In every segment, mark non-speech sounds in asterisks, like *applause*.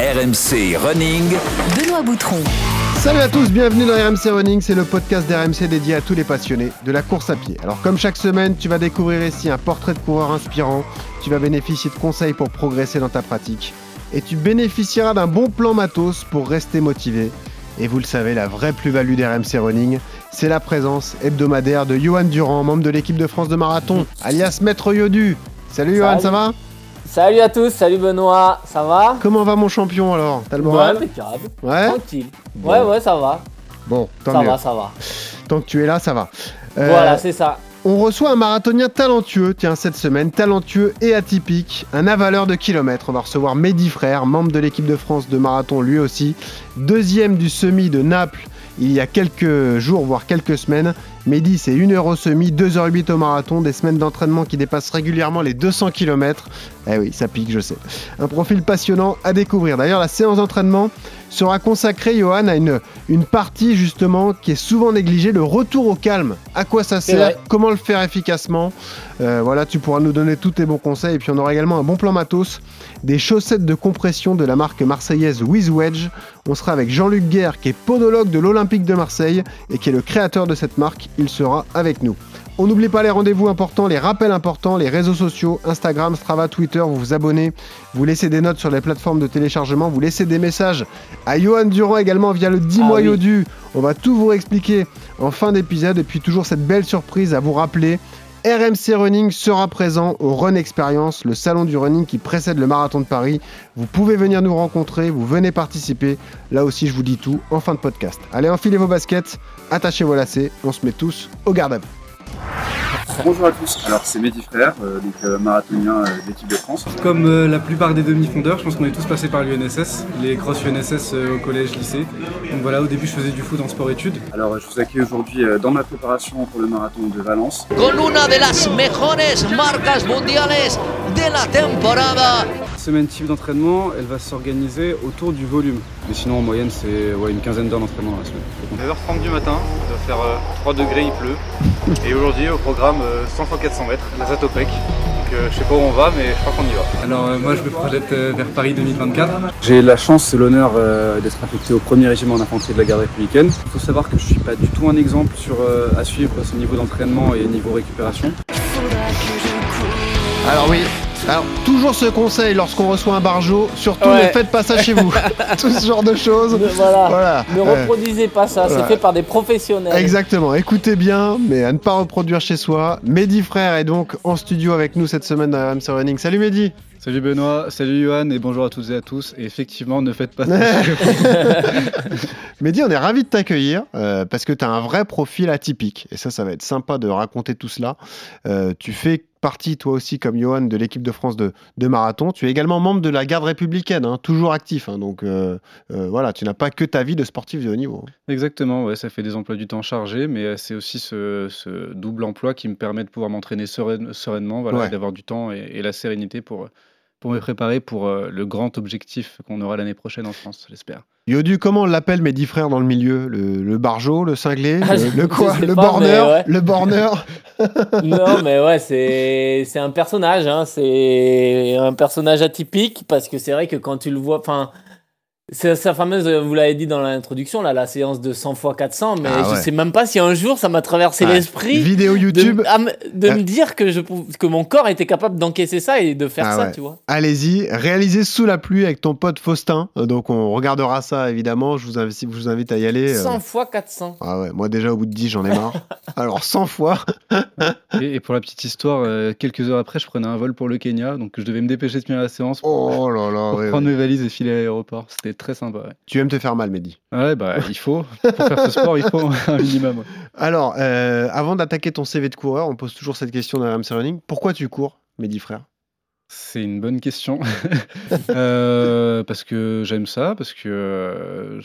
RMC Running. Benoît Boutron. Salut à tous, bienvenue dans RMC Running, c'est le podcast d'RMC dédié à tous les passionnés de la course à pied. Alors comme chaque semaine, tu vas découvrir ici un portrait de coureur inspirant, tu vas bénéficier de conseils pour progresser dans ta pratique et tu bénéficieras d'un bon plan matos pour rester motivé. Et vous le savez, la vraie plus-value d'RMC Running, c'est la présence hebdomadaire de Johan Durand, membre de l'équipe de France de marathon, alias Maître Yodu. Salut Johan, ça va? Salut à tous, salut Benoît, ça va Comment va mon champion alors? T'as le Ouais, moral? impeccable, Ouais? Tranquille. Bon. Ouais, ouais, ça va, Bon, tant ça mieux. va, ça va. Tant que tu es là, ça va. Euh, Voilà, c'est ça. On reçoit un marathonien talentueux, tiens, cette semaine, talentueux et atypique, un avaleur de kilomètres. On va recevoir Mehdi Frère, membre de l'équipe de France de marathon lui aussi, deuxième du semi de Naples il y a quelques jours, voire quelques semaines. Mehdi, c'est 1 heure au semi, 2h08 au marathon, des semaines d'entraînement qui dépassent régulièrement les 200 km. Eh oui, ça pique, je sais. Un profil passionnant à découvrir. D'ailleurs, la séance d'entraînement sera consacrée, Johan, à une, une partie justement qui est souvent négligée, le retour au calme. À quoi ça sert. Comment le faire efficacement Euh, Voilà, tu pourras nous donner tous tes bons conseils. Et puis on aura également un bon plan matos, des chaussettes de compression de la marque marseillaise With Wedge. On sera avec Jean-Luc Guerre, qui est podologue de l'Olympique de Marseille et qui est le créateur de cette marque. Il sera avec nous. On n'oublie pas les rendez-vous importants, les rappels importants, les réseaux sociaux, Instagram, Strava, Twitter, vous vous abonnez, vous laissez des notes sur les plateformes de téléchargement, vous laissez des messages à Johan Durand également via le 10 Ah mois oui. Yodu. On va tout vous expliquer en fin d'épisode et puis toujours cette belle surprise à vous rappeler. RMC Running sera présent au Run Experience, le salon du running qui précède le marathon de Paris. Vous pouvez venir nous rencontrer, vous venez participer. Là aussi, je vous dis tout en fin de podcast. Allez, enfilez vos baskets, attachez vos lacets, on se met tous au garde à vous. Bonjour à tous, alors c'est Mehdi Frère, euh, donc euh, marathonien euh, de l'équipe de France. Comme euh, la plupart des demi-fondeurs, je pense qu'on est tous passés par l'UNSS, les cross UNSS euh, au collège, lycée. Donc voilà, au début je faisais du foot en sport-études. Alors je vous accueille aujourd'hui euh, dans ma préparation pour le marathon de Valence. con una de las mejores marcas mundiales de la temporada. Semaine type d'entraînement, elle va s'organiser autour du volume. Mais sinon en moyenne c'est ouais, une quinzaine d'heures d'entraînement dans la semaine. 9h30 du matin, il doit faire euh, 3 degrés, il pleut. Et aujourd'hui au programme euh, 100 x 400 mètres, la Zatopek. Donc euh, je sais pas où on va mais je crois qu'on y va. Alors euh, moi je me projette euh, vers Paris 2024. J'ai la chance et l'honneur euh, d'être affecté au premier régiment d'infanterie de la garde républicaine. Il faut savoir que je suis pas du tout un exemple sur, euh, à suivre à ce niveau d'entraînement et niveau récupération. Alors oui, alors toujours ce conseil lorsqu'on reçoit un barjo, surtout Ouais. ne faites pas ça chez vous. *laughs* Tout ce genre de choses. Ne- voilà. Voilà. Ne Euh, reproduisez pas ça, voilà. c'est fait par des professionnels. Exactement, écoutez bien, mais à ne pas reproduire chez soi. Mehdi Frère est donc en studio avec nous cette semaine dans RMC Running. Salut Mehdi Salut Benoît, salut Johan et bonjour à toutes et à tous. Et effectivement, ne faites pas ça. *laughs* *laughs* Mehdi, on est ravi de t'accueillir euh, parce que tu as un vrai profil atypique. Et ça, ça va être sympa de raconter tout cela. Euh, tu fais partie, toi aussi, comme Johan, de l'équipe de France de, de marathon. Tu es également membre de la garde républicaine, hein, toujours actif. hein. donc euh, euh, voilà, tu n'as pas que ta vie de sportif de haut niveau. Exactement, ouais, ça fait des emplois du temps chargés, mais euh, c'est aussi ce, ce double emploi qui me permet de pouvoir m'entraîner sereine- sereinement, voilà, Ouais. et d'avoir du temps et, et la sérénité pour, pour me préparer pour le grand objectif qu'on aura l'année prochaine en France, j'espère. Yodu, comment on l'appelle Mehdi Frère dans le milieu? Le, le barjo, le cinglé, Ah, le, quoi Le ouais. Le borner *laughs* non, mais ouais, c'est c'est un personnage, hein, c'est un personnage atypique parce que c'est vrai que quand tu le vois, enfin, c'est sa fameuse, vous l'avez dit dans l'introduction, là, la séance de 100 x 400, mais Ah je ouais. sais même pas si un jour ça m'a traversé Ouais. l'esprit. Vidéo de, YouTube. à de Ah. me dire que, je, que mon corps était capable d'encaisser ça et de faire Ah ça, ouais. tu vois. Allez-y, réalisé sous la pluie avec ton pote Faustin. Euh, Donc on regardera ça évidemment. Je vous invite, je vous invite à y aller. euh. 100 x 400. Ah ouais, moi déjà au bout de 10 j'en ai marre. *laughs* Alors 100 fois. *laughs* Et, et pour la petite histoire, euh, quelques heures après, je prenais un vol pour le Kenya, donc je devais me dépêcher de finir la séance pour, Oh là là. pour ouais, prendre ouais. mes valises et filer à l'aéroport. C'était très sympa. Ouais. Tu aimes te faire mal, Mehdi? Ouais, bah il faut. Pour faire ce sport, il faut un minimum. ouais. Alors, euh, avant d'attaquer ton CV de coureur, on pose toujours cette question dans RMC Running. Pourquoi tu cours, Mehdi frère? C'est une bonne question. *laughs* Euh, parce que j'aime ça, parce que euh,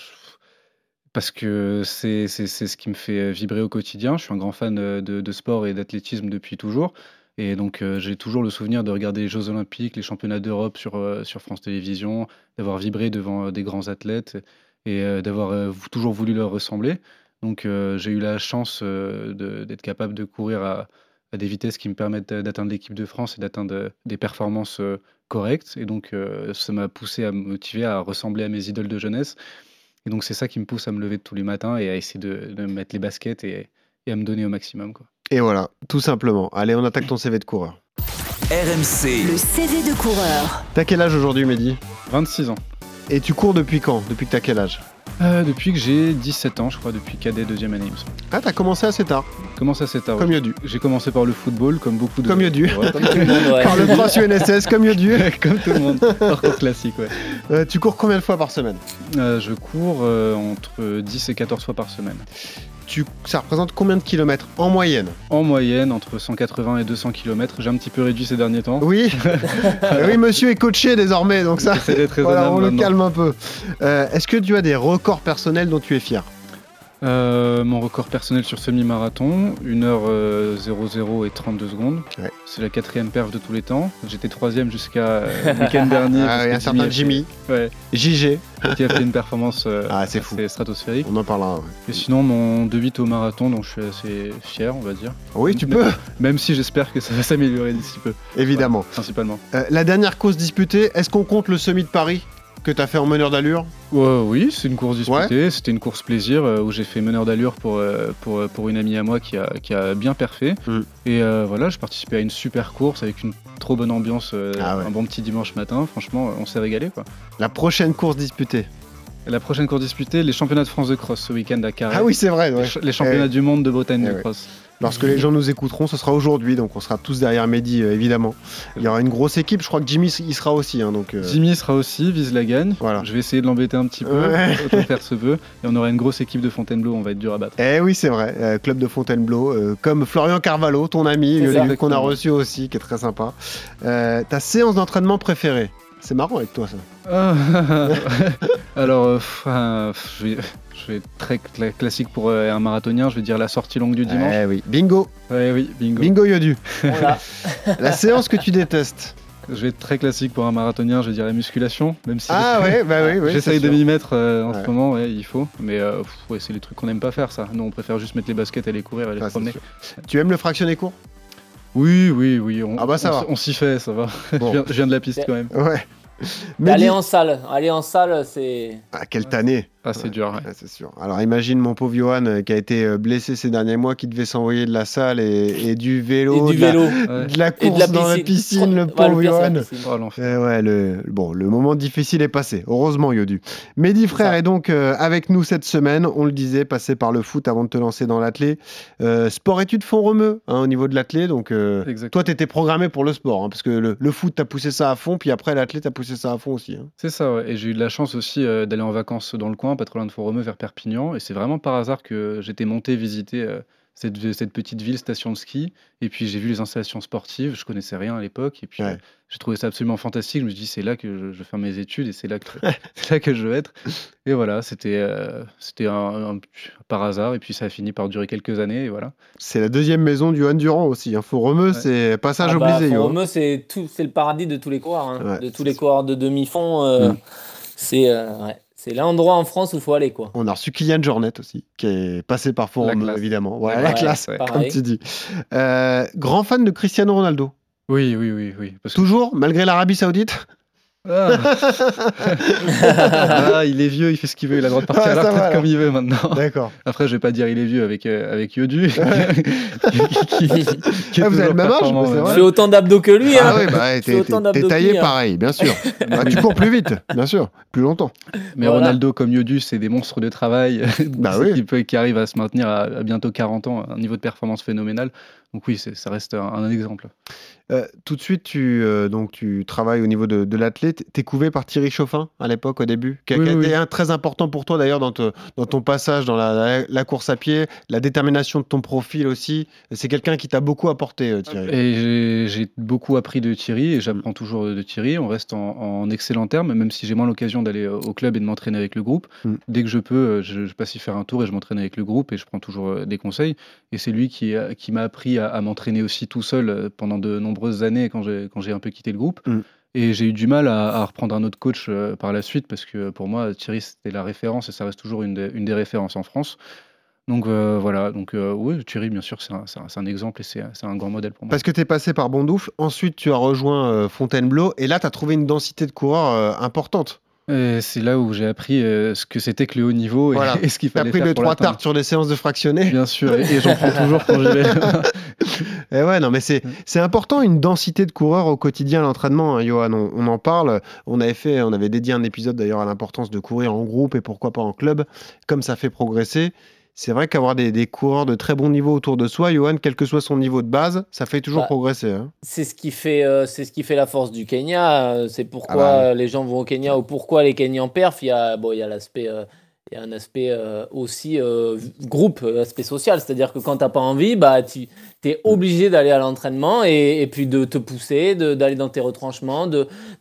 parce que c'est c'est- c'est ce qui me fait vibrer au quotidien. Je suis un grand fan euh, de, de sport et d'athlétisme depuis toujours. Et donc, euh, j'ai toujours le souvenir de regarder les Jeux Olympiques, les championnats d'Europe sur, euh, France Télévisions, d'avoir vibré devant euh, des grands athlètes et d'avoir toujours voulu leur ressembler. Donc, j'ai eu la chance d'être capable de courir à, des vitesses qui me permettent d'a- d'atteindre l'équipe de France et d'atteindre des performances correctes. Et donc, ça m'a poussé à me motiver à ressembler à mes idoles de jeunesse. Et donc, c'est ça qui me pousse à me lever tous les matins et à essayer de, mettre les baskets et, à me donner au maximum. Et voilà, tout simplement. Allez, on attaque ton CV de coureur. RMC, Le CV de coureur. T'as quel âge aujourd'hui, Mehdi 26 ans. Et tu cours depuis quand? Depuis que t'as quel âge? Euh, depuis que j'ai 17 ans, je crois, depuis cadet deuxième année, il me semble. Ah, t'as commencé assez tard, Comment ça c'est tard comme Yodu. J'ai commencé par le football, comme beaucoup de. Comme Yodu. Ouais, Comme tout le monde, *laughs* ouais. Par le cross UNSS, comme Yodu. *laughs* comme tout le monde. Parcours classique, ouais. Euh, tu cours combien de fois par semaine? Euh, je cours euh, entre 10 et 14 fois par semaine. Tu, Ça représente combien de kilomètres en moyenne En moyenne, entre 180 et 200 km. J'ai un petit peu réduit ces derniers temps. Oui *laughs* Euh, Oui, monsieur est coaché désormais, donc ça, d'être voilà, on le calme un peu. Euh, Est-ce que tu as des records personnels dont tu es fier? Euh, mon record personnel sur semi-marathon, 1h00 et 32 secondes. Ouais. C'est la quatrième perf de tous les temps. J'étais troisième jusqu'à euh, le week-end dernier. *laughs* Ah un certain Jimmy, ouais, JG, qui a fait une performance euh, Ah, fou. assez stratosphérique. on en parlera. ouais. Et sinon, mon 2-8 au marathon, dont je suis assez fier, on va dire. Oui, tu peux, *laughs* Même si j'espère que ça va s'améliorer d'ici peu, évidemment. principalement. Euh, la dernière course disputée, est-ce qu'on compte le semi de Paris? Que tu as fait en meneur d'allure oui, c'est une course disputée. C'était une course plaisir euh, où j'ai fait meneur d'allure pour, euh, pour, pour une amie à moi qui a, qui a bien perfé. Mm. Et euh, voilà, je participais à une super course avec une trop bonne ambiance, euh, Ah ouais. un bon petit dimanche matin. Franchement, on s'est régalé. Quoi. La prochaine course disputée. La prochaine course disputée, les championnats de France de cross ce week-end à Carré. Ah oui, c'est vrai. Les, ouais. ch- les championnats Eh. du monde de Bretagne Eh de ouais. cross. Lorsque les gens nous écouteront, ce sera aujourd'hui, donc on sera tous derrière Mehdi, euh, évidemment. Il y aura une grosse équipe, je crois que Jimmy y sera aussi. hein, donc, euh, Jimmy sera aussi, vise la gagne. Voilà. Je vais essayer de l'embêter un petit peu, Ouais. autant faire se peut. Et on aura une grosse équipe de Fontainebleau, on va être dur à battre. Eh oui, c'est vrai, euh, club de Fontainebleau, euh, comme Florian Carvalho, ton ami, qu'on a reçu aussi, qui est très sympa. Euh, ta séance d'entraînement préférée? C'est marrant avec toi ça. Ah, *laughs* Alors, euh, pff, euh, pff, je, vais, je vais être très cla- classique pour euh, un marathonien, je vais dire la sortie longue du dimanche. Eh oui, bingo, oui, bingo. bingo Yodu. Voilà. *laughs* La séance que tu détestes Je vais être très classique pour un marathonien, je vais dire la musculation, même si Ah *laughs* ouais, bah oui, oui. j'essaye de m'y mettre euh, en Ouais. ce moment, ouais, il faut. Mais euh, ouais, c'est les trucs qu'on n'aime pas faire, ça. Nous, on préfère juste mettre les baskets, aller courir, aller Ah, se promener. Tu aimes le fractionné court? Oui, oui, oui. On, Ah bah, ça on va. On s'y fait, ça va. *laughs* Bon. je, viens, je viens de la piste quand même. Ouais. Mais aller en salle, aller en salle, c'est. Ah, quelle tannée Ah, c'est dur. ouais. Ouais, c'est sûr. Alors imagine mon pauvre Johan euh, qui a été euh, blessé ces derniers mois, qui devait s'envoyer de la salle et, et du vélo, Et du de, la, vélo. *laughs* Ouais. de la Et course de la dans la piscine, le pauvre la Johan. piscine. Oh. Eh ouais, le, bon, le moment difficile est passé. Heureusement, Yodu. Mehdi Frère est donc euh, avec nous cette semaine. On le disait, passé par le foot avant de te lancer dans l'athlé. Euh, sport-études font remue hein, au niveau de l'athlé. Donc, euh, toi, tu étais programmé pour le sport. hein, parce que le, le foot, t'as poussé ça à fond. Puis après, l'athlé, t'as poussé ça à fond aussi. hein. C'est ça, ouais. Et j'ai eu de la chance aussi euh, d'aller en vacances dans le coin, pas trop loin de Font-Romeu, vers Perpignan. Et c'est vraiment par hasard que j'étais monté visiter euh, cette, cette petite ville, station de ski. Et puis j'ai vu les installations sportives. Je connaissais rien à l'époque. Et puis Ouais. euh, j'ai trouvé ça absolument fantastique. Je me suis dit, c'est là que je, je vais faire mes études et c'est là, que, *laughs* c'est là que je veux être. Et voilà, c'était euh, c'était un, un- par hasard. Et puis ça a fini par durer quelques années. Et voilà. C'est la deuxième maison du Johan Durand aussi. Hein. Faut remeux, Ouais. c'est passage Ah bah, obligé. Johan. Font-Romeu, c'est tout, c'est le paradis de tous les coureurs, hein. Ouais, de tous les coureurs de demi-fond. euh, Mm. C'est euh, ouais, c'est l'endroit en France où il faut aller, quoi. On a reçu Kylian Jornet aussi, qui est passé par Forum, évidemment. Ouais, Ouais, la ouais, classe, ouais. comme Pareil. tu dis. Euh, grand fan de Cristiano Ronaldo. Oui, oui, oui, oui. Parce que- Toujours, malgré l'Arabie Saoudite Ah. *laughs* Ah, il est vieux, il fait ce qu'il veut. Il a le droit de partir Ouais, à la retraite va, comme il veut maintenant. D'accord. Après, je vais pas dire il est vieux avec, euh, avec Yodu. *laughs* qui, qui- qui est Ah, vous avez le même âge, vrai Je fais autant d'abdos que lui. Ah hein. oui, bah, t'es, taillé hein. pareil, bien sûr. *laughs* Bah, tu cours plus vite, bien sûr, plus longtemps. Mais Voilà. Ronaldo comme Yodu, c'est des monstres de travail Bah oui. qui, peut- qui arrivent à se maintenir à, à bientôt 40 ans, un niveau de performance phénoménal. Donc oui, ça reste un, un exemple. Euh, tout de suite, tu, euh, donc, tu travailles au niveau de, de l'athlète. T'es couvé par Thierry Chauffin à l'époque, au début, qui a, Oui, qui a oui, été oui. un- très important pour toi d'ailleurs dans, te- dans ton passage dans la, la- la course à pied, la détermination de ton profil aussi. C'est quelqu'un qui t'a beaucoup apporté, euh, Thierry. Et j'ai- beaucoup appris de Thierry et j'apprends toujours de Thierry. On reste en, en excellent terme, même si j'ai moins l'occasion d'aller au club et de m'entraîner avec le groupe. Mm. Dès que je peux, je, je passe y faire un tour et je m'entraîne avec le groupe et je prends toujours des conseils. Et c'est lui qui, qui m'a appris à, à m'entraîner aussi tout seul euh, pendant de nombreuses années quand j'ai quand j'ai un peu quitté le groupe. Mm. Et j'ai eu du mal à, à reprendre un autre coach euh, par la suite parce que pour moi, Thierry, c'était la référence et ça reste toujours une des, une des références en France. Donc euh, voilà, donc euh, oui, Thierry, bien sûr, c'est un, c'est un- exemple et c'est c'est un grand modèle pour moi. Parce que tu es passé par Bondouf, ensuite tu as rejoint euh, Fontainebleau, et là tu as trouvé une densité de coureurs euh, importante. C'est là où j'ai appris euh, ce que c'était que le haut niveau et, Voilà. *laughs* et ce qu'il Tu as fallait pris faire deux, pour trois l'atteindre. tartes sur des séances de fractionnés. Bien sûr, et, et j'en prends *laughs* toujours quand j'y vais. *laughs* Et ouais, non, mais c'est c'est important une densité de coureurs au quotidien à l'entraînement, hein, Johan. On, on en parle. On avait fait, on avait dédié un épisode d'ailleurs à l'importance de courir en groupe et pourquoi pas en club, comme ça fait progresser. C'est vrai qu'avoir des, des coureurs de très bon niveau autour de soi, Johan, quel que soit son niveau de base, ça fait toujours Bah, progresser. hein. C'est ce qui fait, euh, c'est ce qui fait la force du Kenya. euh, C'est pourquoi Ah bah les gens vont au Kenya ou pourquoi les Kenyans perfs. Il y a, bon, il y a l'aspect, euh, il y a un aspect euh, aussi groupe, aspect social. C'est-à-dire que quand t'as pas envie, bah tu es obligé d'aller à l'entraînement et, et puis de te pousser, d'aller dans tes retranchements,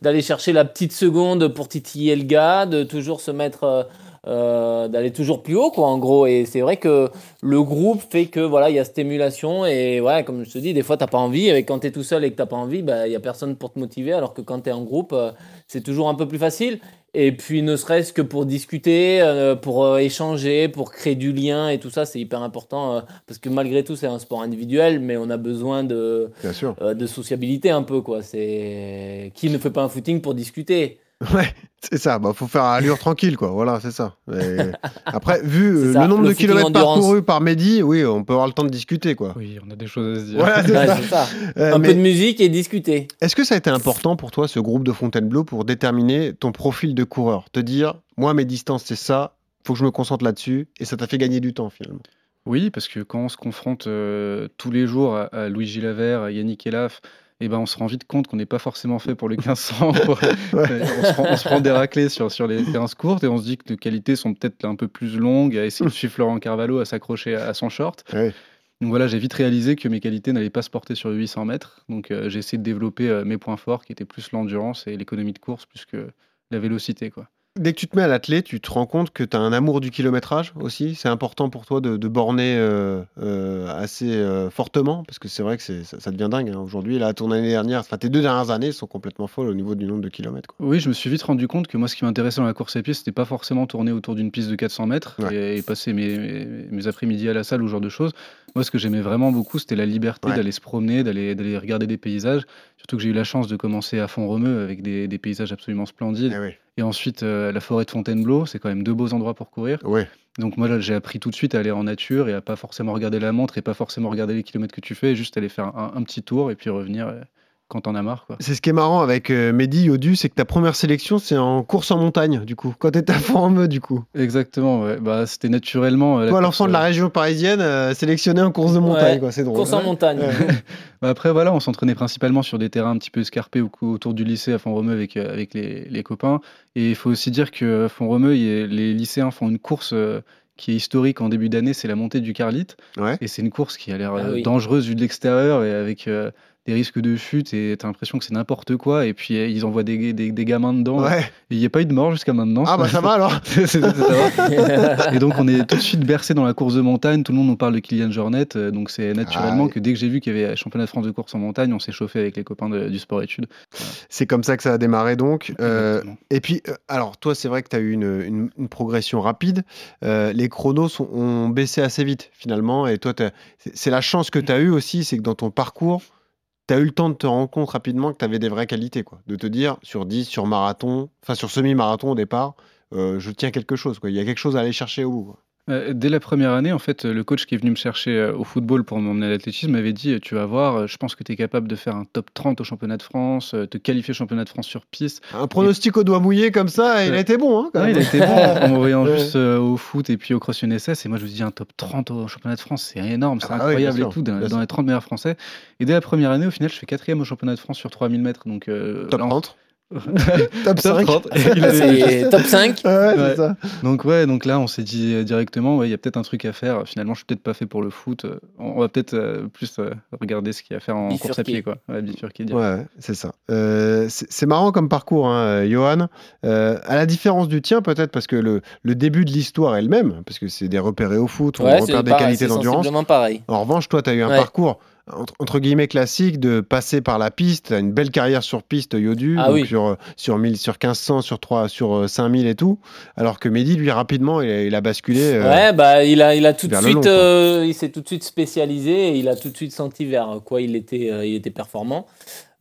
d'aller chercher la petite seconde pour titiller le gars, de toujours se mettre euh, d'aller toujours plus haut quoi en gros. Et c'est vrai que le groupe fait que voilà il y a cette émulation. Et ouais comme je te dis des fois t'as pas envie. Et quand t'es tout seul et que t'as pas envie bah il y a personne pour te motiver. Alors que quand t'es en groupe euh, c'est toujours un peu plus facile. Et puis ne serait-ce que pour discuter euh, pour échanger pour créer du lien et tout ça c'est hyper important parce que malgré tout c'est un sport individuel mais on a besoin de Bien sûr. de sociabilité un peu quoi. C'est qui ne fait pas un footing pour discuter? *laughs* Ouais, c'est ça. Bah, faut faire allure tranquille, quoi. Voilà, c'est ça. *laughs* Après, vu euh, ça, le nombre le de kilomètres endurance. parcourus par Mehdi, oui, on peut avoir le temps de discuter, quoi. oui, on a des choses à se dire. Voilà, c'est Ouais, ça. c'est ça Euh, un mais peu de musique et discuter Est-ce que ça a été important pour toi, ce groupe de Fontainebleau, pour déterminer ton profil de coureur? Te dire, moi, mes distances, c'est ça, faut que je me concentre là-dessus, et ça t'a fait gagner du temps, finalement. Oui, parce que quand on se confronte euh, tous les jours à, à Louis Gilavert, à Yannick Elaf, eh ben, on se rend vite compte qu'on n'est pas forcément fait pour le 1500. pour- Ouais. Euh, on, se prend, on se prend des raclées sur, sur les séances courtes et on se dit que les qualités sont peut-être un peu plus longues, à essayer de *laughs* suivre Florent Carvalho, à s'accrocher à, à son short. Ouais. Donc voilà, j'ai vite réalisé que mes qualités n'allaient pas se porter sur 800 mètres. Donc euh, j'ai essayé de développer euh, mes points forts qui étaient plus l'endurance et l'économie de course plus que la vélocité. Quoi. Dès que tu te mets à l'athlète, tu te rends compte que tu as un amour du kilométrage aussi. C'est important pour toi de, de borner euh, euh, assez euh, fortement, parce que c'est vrai que ça, ça devient dingue. hein. Aujourd'hui, là, ton année dernière, enfin tes deux dernières années sont complètement folles au niveau du nombre de kilomètres. quoi. Oui, je me suis vite rendu compte que moi, ce qui m'intéressait dans la course à pied, c'était pas forcément tourner autour d'une piste de 400 mètres Ouais. et, et passer mes, mes, mes après-midi à la salle ou ce genre de choses. Moi, ce que j'aimais vraiment beaucoup, c'était la liberté Ouais. d'aller se promener, d'aller d'aller regarder des paysages. Surtout que j'ai eu la chance de commencer à Font-Romeu avec des, des paysages absolument splendides. Eh oui. Et ensuite, euh, la forêt de Fontainebleau, c'est quand même deux beaux endroits pour courir. Ouais. Donc moi, là, j'ai appris tout de suite à aller en nature et à pas forcément regarder la montre et pas forcément regarder les kilomètres que tu fais, juste aller faire un, un petit tour et puis revenir euh, quand t'en as marre. Quoi. C'est ce qui est marrant avec euh, Mehdi Yodu, c'est que ta première sélection, c'est en course en montagne, du coup. Quand t'étais à Font-Romeu, du coup. Exactement, ouais. bah, c'était naturellement. euh, la Toi, l'enfant de la euh, région parisienne, euh, sélectionné en course de montagne, Ouais, quoi. C'est drôle. course en montagne Ouais. *laughs* *laughs* Bah après, voilà, on s'entraînait principalement sur des terrains un petit peu escarpés au- autour du lycée à Font-Romeu avec, euh, avec les, les copains. Et il faut aussi dire que Font-Romeu, il y a- les lycéens font une course euh, qui est historique en début d'année, c'est la montée du Carlite. Ouais. Et c'est une course qui a l'air Ah euh, oui. dangereuse vue de l'extérieur et avec euh, des risques de chute. Et t'as l'impression que c'est n'importe quoi. Et puis, euh, ils envoient des, des, des gamins dedans. Ouais. Il n'y a pas eu de mort jusqu'à maintenant. Ah, bah ça va alors. *laughs* Ça va. Et donc on est tout de suite bercé dans la course de montagne, tout le monde nous parle de Kylian Jornet, euh, donc c'est naturellement Ah que dès que j'ai vu qu'il y avait championnat de France de course en montagne, on s'est chauffé avec les copains de- du sport études. C'est comme ça que ça a démarré, donc. Euh. Et puis, euh, alors, toi, c'est vrai que tu as eu une, une- une progression rapide. Euh, les chronos sont- ont baissé assez vite, finalement. Et toi, c'est la chance que tu as eue aussi, c'est que dans ton parcours, tu as eu le temps de te rendre compte rapidement que tu avais des vraies qualités. Quoi. De te dire, sur 10, sur marathon, enfin, sur semi-marathon au départ, euh, je tiens quelque chose. Quoi. Il y a quelque chose à aller chercher au bout. Euh, Dès la première année, en fait, le coach qui est venu me chercher euh, au football pour m'emmener à l'athlétisme m'avait dit euh, Tu vas voir, euh, je pense que tu es capable de faire un top 30 au championnat de France, te qualifier au championnat de France sur piste. Un pronostic au doigt mouillé comme ça, il a été bon. Hein, quand même. il a été bon *laughs* en m'envoyant juste au foot et puis au cross UNSS. Et moi, je me dis un top 30 au championnat de France, c'est énorme, c'est Ah oui, incroyable et sûr, tout, dans, les 30 meilleurs français. Et dès la première année, au final, je fais quatrième au championnat de France sur 3000 mètres. Donc, Top là, on- 30, *laughs* top 5. Top 30. *laughs* Et il avait- c'est top 5 Ouais, Ouais. c'est ça. Donc ouais, donc là on s'est dit directement, ouais, il y a peut-être un truc à faire. Finalement, je suis peut-être pas fait pour le foot. On va peut-être euh, plus euh, regarder ce qu'il y a à faire en course à pied, quoi. Ouais, c'est ça. Euh, c'est c'est marrant comme parcours, hein, Johan. Euh, à la différence du tien, peut-être parce que le, le début de l'histoire est le même, parce que c'est des repérés au foot, on repère des pareil, qualités c'est d'endurance. En revanche, toi, tu as eu un Ouais. parcours entre, entre guillemets classique de passer par la piste. Une belle carrière sur piste, Yodu, Ah oui. sur, euh, sur 1000, sur 1500, sur 3, sur euh, 5000 et tout. Alors que Mehdi, lui, rapidement, il a, il a basculé. euh, Ouais, bah il a, il a tout de suite, long, euh, il s'est tout de suite spécialisé et il a tout de suite senti vers quoi il était, euh, il était performant.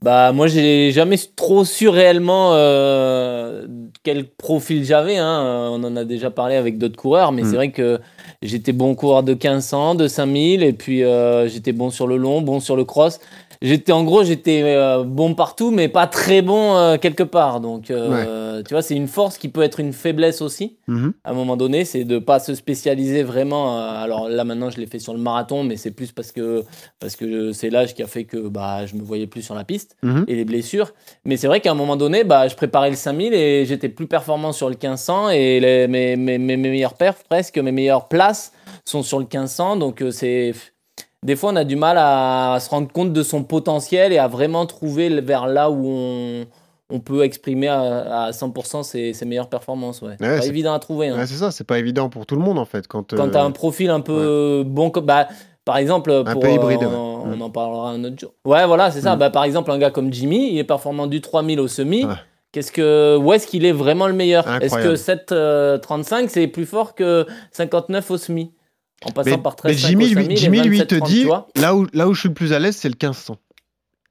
Bah moi j'ai jamais trop su réellement euh, quel profil j'avais. Hein. Euh, On en a déjà parlé avec d'autres coureurs, mais Mm. c'est vrai que j'étais bon coureur de 1500, de 5000 et puis euh, j'étais bon sur le long, bon sur le cross. J'étais en gros j'étais euh, bon partout, mais pas très bon euh, quelque part. Donc euh, tu vois c'est une force qui peut être une faiblesse aussi mhm. à un moment donné, c'est de pas se spécialiser vraiment. alors là maintenant, je l'ai fait sur le marathon, mais c'est plus parce que parce que c'est l'âge qui a fait que bah je me voyais plus sur la piste Mhm. et les blessures. Mais c'est vrai qu'à un moment donné, bah je préparais le 5000 et j'étais plus performant sur le 1500 et les- mes, mes, mes meilleurs perfs presque mes meilleures places sont sur le 1500. Donc c'est des fois on a du mal à, se rendre compte de son potentiel et à vraiment trouver vers là où on on peut exprimer à, à 100% ses, ses meilleures performances. Ouais. Ouais, C'est pas évident à trouver. hein Ouais, c'est ça, c'est pas évident pour tout le monde en fait. Quand, quand euh, tu as un profil un peu bon comme bah par exemple pour peu hybride, euh, ouais. on, on en parlera un autre jour ouais voilà c'est ça Mm. bah, par exemple un gars comme Jimmy il est performant du 3000 au semi Ouais. qu'est-ce que où est-ce qu'il est vraiment le meilleur? Est-ce que 735 c'est plus fort que 59 au semi? En passant mais, par mais 13 Jimmy, lui, 5000 et Jimmy, lui, 27, te 30, dit là où, là où je suis le plus à l'aise, c'est le 1500.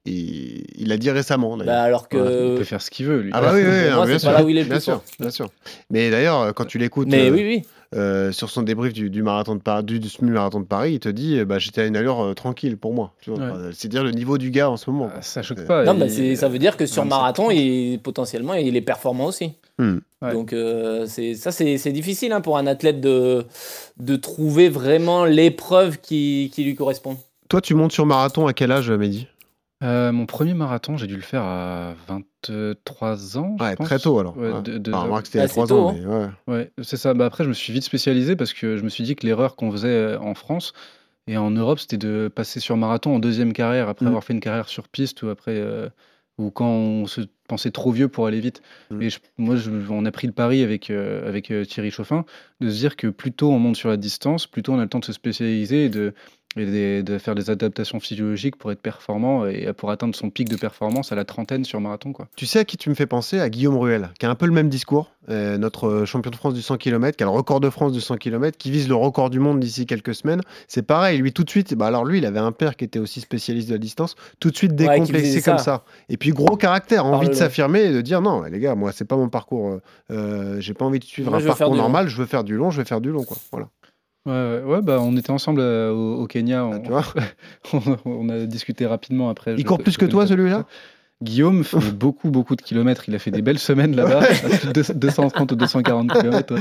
Et il a dit récemment. bah, alors Il que peut faire ce qu'il veut, lui. Ah bah oui, oui, *laughs* moi, bien c'est pas sûr, là où il est le bien plus sûr, bien sûr. Mais d'ailleurs, quand tu l'écoutes mais euh, oui oui euh, sur son débrief du, du marathon de Paris, du, du semi-marathon de Paris, il te dit, bah, j'étais à une allure euh, tranquille pour moi. Ouais. C'est dire le niveau du gars en ce moment. Ah, ça choque pas. non il- bah, ça veut dire que sur 27, marathon il potentiellement il est performant aussi Hmm. Ouais. Donc euh, c'est ça c'est difficile hein, pour un athlète de, de trouver vraiment l'épreuve qui, qui lui correspond. Toi, tu montes sur marathon à quel âge, Mehdi? Euh, mon premier marathon, j'ai dû le faire à 23 ans. je Ouais, pense. très tôt alors. Ouais, Ouais. de- de- Enfin, remarque, c'était c'est 3 tôt, ans. hein. mais ouais. Ouais, c'est ça. Bah, après, je me suis vite spécialisé parce que je me suis dit que l'erreur qu'on faisait euh, en France et en Europe, c'était de passer sur marathon en deuxième carrière après Mm. avoir fait une carrière sur piste ou après euh, ou quand on se pensait trop vieux pour aller vite. Mm. Et je- moi, je- on a pris le pari avec euh, avec euh, Thierry Chauffin de se dire que plus tôt on monte sur la distance, plus tôt on a le temps de se spécialiser et de et des- de faire des adaptations physiologiques pour être performant et pour atteindre son pic de performance à la trentaine sur marathon quoi. Tu sais à qui tu me fais penser? À Guillaume Ruel, qui a un peu le même discours, euh, notre champion de France du 100 km, qui a le record de France du 100 km, qui vise le record du monde d'ici quelques semaines. C'est pareil, lui tout de suite, bah alors lui, il avait un père qui était aussi spécialiste de la distance, tout de suite décomplexé faisait comme ça. ça. Et puis gros caractère, envie de s'affirmer et de dire non, les gars, moi c'est pas mon parcours, euh, euh, j'ai pas envie de suivre Moi, un parcours long. normal, je veux faire du long, je veux faire du long, quoi. Voilà. Ouais, ouais, ouais, bah, on était ensemble euh, au, au Kenya. Ah, on, tu vois *laughs* on, on a discuté rapidement après. Il court plus que toi, celui-là? Guillaume fait beaucoup, beaucoup de kilomètres. Il a fait des belles *laughs* semaines là-bas, à plus de 230 ou 240 kilomètres. ouais.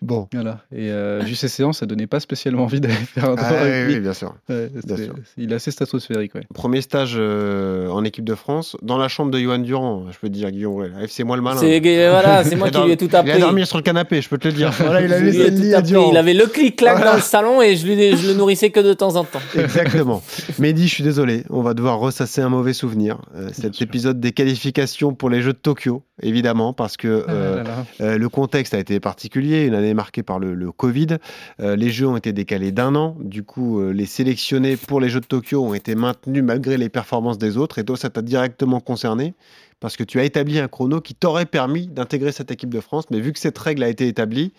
Bon. Voilà. Et euh, vu ses séances, ça donnait pas spécialement envie d'aller faire un tour Ah, oui, oui, bien sûr. Ouais, bien c'était- sûr. il est assez stratosphérique. Ouais. Premier stage euh, en équipe de France, dans la chambre de Johan Durand, je peux te dire, Guillaume Ruel. FC moi le malin. C'est voilà, c'est *laughs* moi qui lui ai tout appris. Il a dormi sur le canapé, je peux te le dire. *laughs* Voilà, il a Je lui laissé ai le tout lit à appris. Durand. Il avait le clic-clac Voilà. dans le salon et je, lui, je le nourrissais que de temps en temps. Exactement. Mehdi, je suis désolé, on va devoir ressasser un mauvais souvenir. Euh, cet. Épisode des qualifications pour les Jeux de Tokyo, évidemment, parce que Ah euh, là là. euh, le contexte a été particulier, une année marquée par le, le Covid. Euh, les Jeux ont été décalés d'un an. Du coup, les sélectionnés pour les Jeux de Tokyo ont été maintenus malgré les performances des autres. Et toi, ça t'a directement concerné parce que tu as établi un chrono qui t'aurait permis d'intégrer cette équipe de France. Mais vu que cette règle a été établie,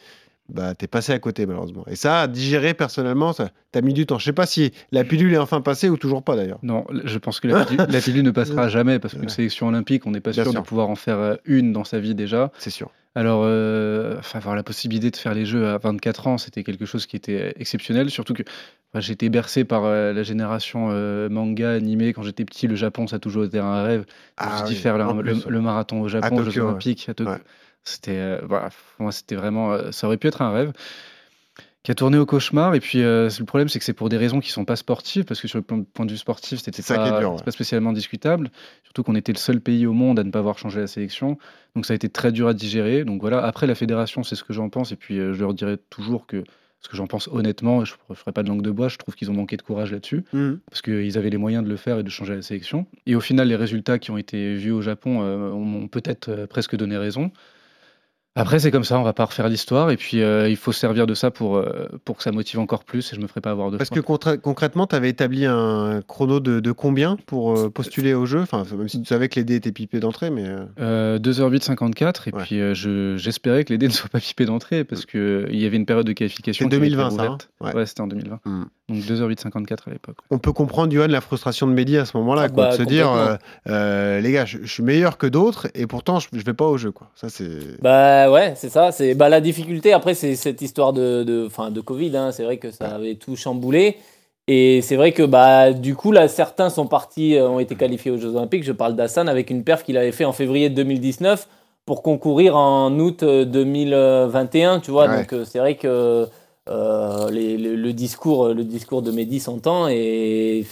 bah, t'es passé à côté malheureusement. Et ça, digérer personnellement, ça t'as mis du temps. Je sais pas si la pilule est enfin passée ou toujours pas d'ailleurs. Non, je pense que la pilule, la pilule ne passera *laughs* jamais parce qu'une sélection olympique, on n'est pas Bien sûr, sûr. de pouvoir en faire euh, une dans sa vie déjà. C'est sûr. Alors, euh, enfin, avoir la possibilité de faire les jeux à 24 ans, c'était quelque chose qui était exceptionnel. Surtout que enfin, j'ai été bercé par euh, la génération euh, manga, animé. Quand j'étais petit, le Japon, ça a toujours été un rêve. Je suis dit oui, faire le, ouais. marathon au Japon, aux Tokyo, Jeux ouais. Olympiques, à Tokyo. Ouais. C'était, euh, voilà, pour moi, c'était vraiment, euh, ça aurait pu être un rêve qui a tourné au cauchemar. Et puis, euh, le problème, c'est que c'est pour des raisons qui sont pas sportives, parce que sur le point de vue sportif, c'était pas, dur, ouais. c'est pas spécialement discutable. Surtout qu'on était le seul pays au monde à ne pas avoir changé la sélection. Donc, ça a été très dur à digérer. Donc, voilà. Après, la fédération, c'est ce que j'en pense. Et puis, euh, je leur dirai toujours que ce que j'en pense honnêtement, je ne ferai pas de langue de bois, je trouve qu'ils ont manqué de courage là-dessus Mhm. parce qu'ils avaient les moyens de le faire et de changer la sélection. Et au final, les résultats qui ont été vus au Japon euh, m'ont peut-être presque donné raison. Après, c'est comme ça, on va pas refaire l'histoire et puis euh, il faut se servir de ça pour, euh, pour que ça motive encore plus et je me ferai pas avoir de Parce fois. que concrètement, tu avais établi un chrono de, de combien pour euh, postuler au jeu? Enfin, même si tu savais que les dés étaient pipés d'entrée, mais. euh, Euh, 2h08 54 et Ouais. puis euh, je j'espérais que les dés *laughs* ne soient pas pipés d'entrée parce que euh, il y avait une période de qualification C'était qui avait été 2020, ça, hein? Ouais. Ouais, c'était en 2020. Hmm. Donc 2h08 54 à l'époque. On peut comprendre, Johan, la frustration de Mehdi à ce moment-là, Ah quoi, bah, de se dire, euh, euh, les gars, je, je suis meilleur que d'autres et pourtant je, je vais pas au jeu, quoi. Ça, c'est. Bah ouais, c'est ça. C'est bah, la difficulté. Après, c'est cette histoire de, de, fin, de Covid. hein. C'est vrai que ça avait tout chamboulé. Et c'est vrai que bah, du coup, là, certains sont partis, euh, ont été qualifiés aux Jeux Olympiques. Je parle d'Hassan avec une perf qu'il avait fait en février 2019 pour concourir en août euh, 2021. Tu vois, Ouais. donc c'est vrai que euh, les- le, le discours, le discours de Mehdi s'entend et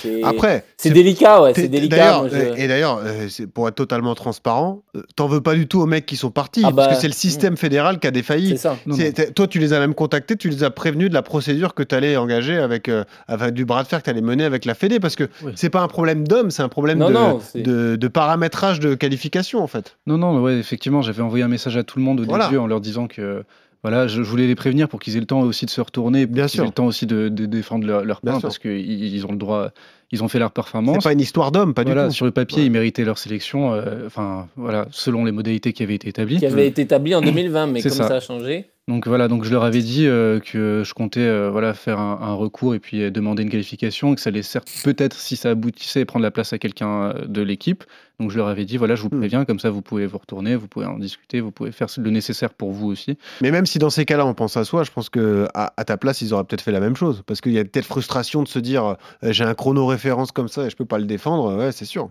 c'est Après, c'est délicat, ouais, c'est délicat. D'ailleurs, moi, je- et d'ailleurs, euh, c'est- pour être totalement transparent, euh, t'en veux pas du tout aux mecs qui sont partis, Ah parce bah, que c'est le système fédéral qui a défailli. ça. Non, Toi, tu les as même contactés, tu les as prévenus de la procédure que tu allais engager avec, euh, avec du bras de fer que tu allais mener avec la Fédé, parce que Oui. c'est pas un problème d'homme, c'est un problème Non, de, non, de, de paramétrage de qualification, en fait. Non, non, ouais, effectivement, j'avais envoyé un message à tout le monde au Voilà. début en leur disant que voilà, je, je voulais les prévenir pour qu'ils aient le temps aussi de se retourner, pour Bien qu'ils sûr. aient le temps aussi de, de défendre leur, leur point parce qu'ils ils ont le droit, ils ont fait leur C'est performance. pas une histoire d'homme, pas voilà, du tout. sur le papier, Ouais. ils méritaient leur sélection, euh, enfin voilà, selon les modalités qui avaient été établies. qui avait été établi en 2020, mais C'est comme ça. ça a changé. Donc voilà, donc je leur avais dit euh, que je comptais euh, voilà faire un, un recours et puis demander une qualification, et que ça allait certes peut-être si ça aboutissait prendre la place à quelqu'un de l'équipe. Donc je leur avais dit voilà, je vous Hmm. préviens, comme ça vous pouvez vous retourner, vous pouvez en discuter, vous pouvez faire le nécessaire pour vous aussi. Mais même si dans ces cas-là, on pense à soi, je pense que à, à ta place, ils auraient peut-être fait la même chose. Parce qu'il y a peut-être frustration de se dire euh, j'ai un chrono référence comme ça et je peux pas le défendre. Ouais, c'est sûr.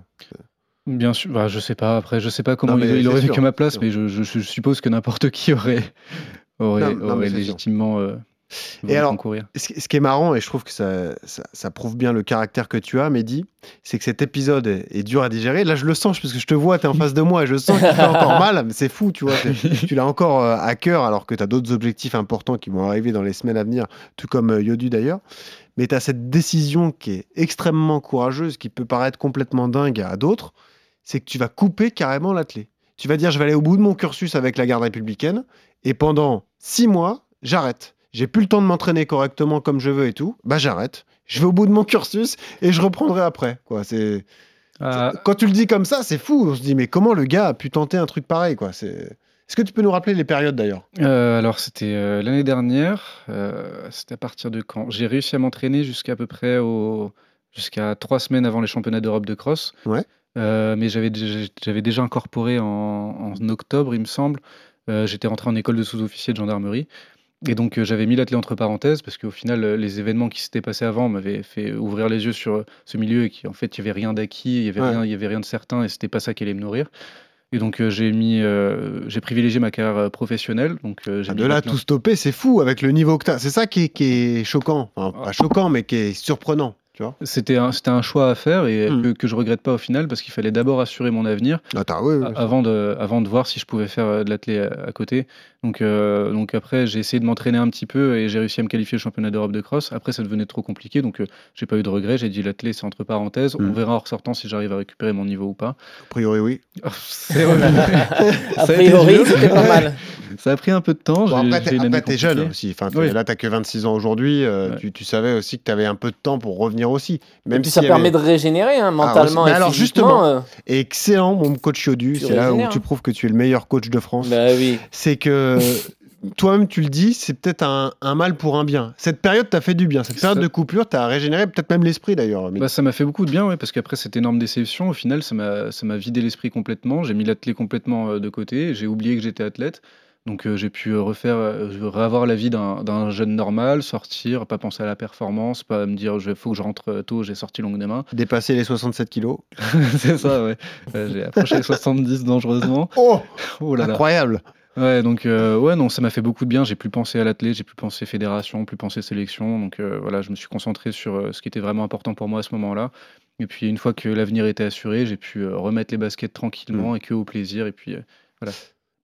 Bien sûr, bah, je sais pas. Après, je sais pas comment Non, il, il aurait vécu ma place, mais je, je- je suppose que n'importe qui aurait *laughs* aurait, Non, non, légitimement euh, voulu alors, concourir. Ce qui est marrant, et je trouve que ça, ça, ça prouve bien le caractère que tu as, Mehdi, c'est que cet épisode est, est dur à digérer. Là, je le sens, parce que je te vois, tu es en face de moi, et je sens qu'il fait encore *laughs* mal. mais C'est fou, tu vois. tu l'as encore euh, à cœur, alors que tu as d'autres objectifs importants qui vont arriver dans les semaines à venir, tout comme euh, Yodu d'ailleurs. Mais tu as cette décision qui est extrêmement courageuse, qui peut paraître complètement dingue à d'autres, c'est que tu vas couper carrément l'athlète. Tu vas dire, je vais aller au bout de mon cursus avec la garde républicaine, et pendant six mois, j'arrête. J'ai plus le temps de m'entraîner correctement comme je veux et tout. Bah j'arrête. Je vais au bout de mon cursus et je reprendrai après. Quoi. C'est Ah, quand tu le dis comme ça, c'est fou. On se dit mais comment le gars a pu tenter un truc pareil quoi? C'est Est-ce que tu peux nous rappeler les périodes d'ailleurs? Euh, alors, c'était euh, l'année dernière. euh, c'était à partir de quand? J'ai réussi à m'entraîner jusqu'à peu près au jusqu'à trois semaines avant les championnats d'Europe de cross. Ouais. Euh, mais j'avais déjà, j'avais déjà incorporé en, en octobre, il me semble. Euh, J'étais rentré en école de sous-officier de gendarmerie. Et donc, euh, j'avais mis l'athlé entre parenthèses parce qu'au final, euh, les événements qui s'étaient passés avant m'avaient fait ouvrir les yeux sur euh, ce milieu et qu'en fait, il n'y avait rien d'acquis, il n'y avait, Ouais. rien- il y avait rien de certain et c'était pas ça qui allait me nourrir. Et donc, euh, j'ai mis, j'ai privilégié ma carrière professionnelle. Donc, Ah, De là tout stopper, c'est fou avec le niveau que tu as. C'est ça qui est, qui est choquant. Enfin, pas choquant, mais qui est surprenant. Tu vois C'était un, c'était un choix à faire et Hmm. que, que je regrette pas au final parce qu'il fallait d'abord assurer mon avenir Ah, a- avant de, avant de voir si je pouvais faire euh, de l'athlé à, à côté. Donc, euh, donc après, j'ai essayé de m'entraîner un petit peu et j'ai réussi à me qualifier au championnat d'Europe de cross. Après, ça devenait trop compliqué, donc euh, j'ai pas eu de regrets. J'ai dit l'athlé, c'est entre parenthèses. Hmm. On verra en ressortant si j'arrive à récupérer mon niveau ou pas. A priori, oui. *laughs* C'est vrai. A priori, c'était pas mal. *laughs* Ça a pris un peu de temps. Bon, j'ai- après, t'es, jeune aussi. Enfin, t'es- Oui. Là, t'as que 26 ans aujourd'hui. euh, Ouais. tu, tu savais aussi que tu avais un peu de temps pour revenir aussi. Même Et puis s'il ça permet avait- de régénérer hein, mentalement. Mais et alors, justement, euh, Excellent, mon coach Yodu. C'est là où tu hein. prouves que tu es le meilleur coach de France. bah oui. C'est que *laughs* toi-même, tu le dis, c'est peut-être un, un mal pour un bien. Cette période t'a fait du bien. Cette période Ça- de coupure t'a régénéré peut-être même l'esprit d'ailleurs. Mais- Bah, ça m'a fait beaucoup de bien, ouais, parce qu'après cette énorme déception, au final, ça m'a ça m'a vidé l'esprit complètement. J'ai mis l'athlète complètement euh, de côté. J'ai oublié que j'étais athlète. Donc euh, j'ai pu euh, refaire, euh, revoir la vie d'un jeune normal, sortir, pas penser à la performance, pas me dire il faut que je rentre tôt, j'ai sorti longue des mains. *laughs* Dépasser les 67 kilos. *laughs* C'est ça, ouais. Euh, j'ai approché les 70 dangereusement. *laughs* Oh, Oh là là. incroyable. Ouais, donc ouais, non, ça m'a fait beaucoup de bien. J'ai plus pensé à l'athlète, j'ai plus pensé fédération, plus pensé sélection. Donc voilà, je me suis concentré sur ce qui était vraiment important pour moi à ce moment-là. Et puis une fois que l'avenir était assuré, j'ai pu remettre les baskets tranquillement et que au plaisir. Et puis voilà.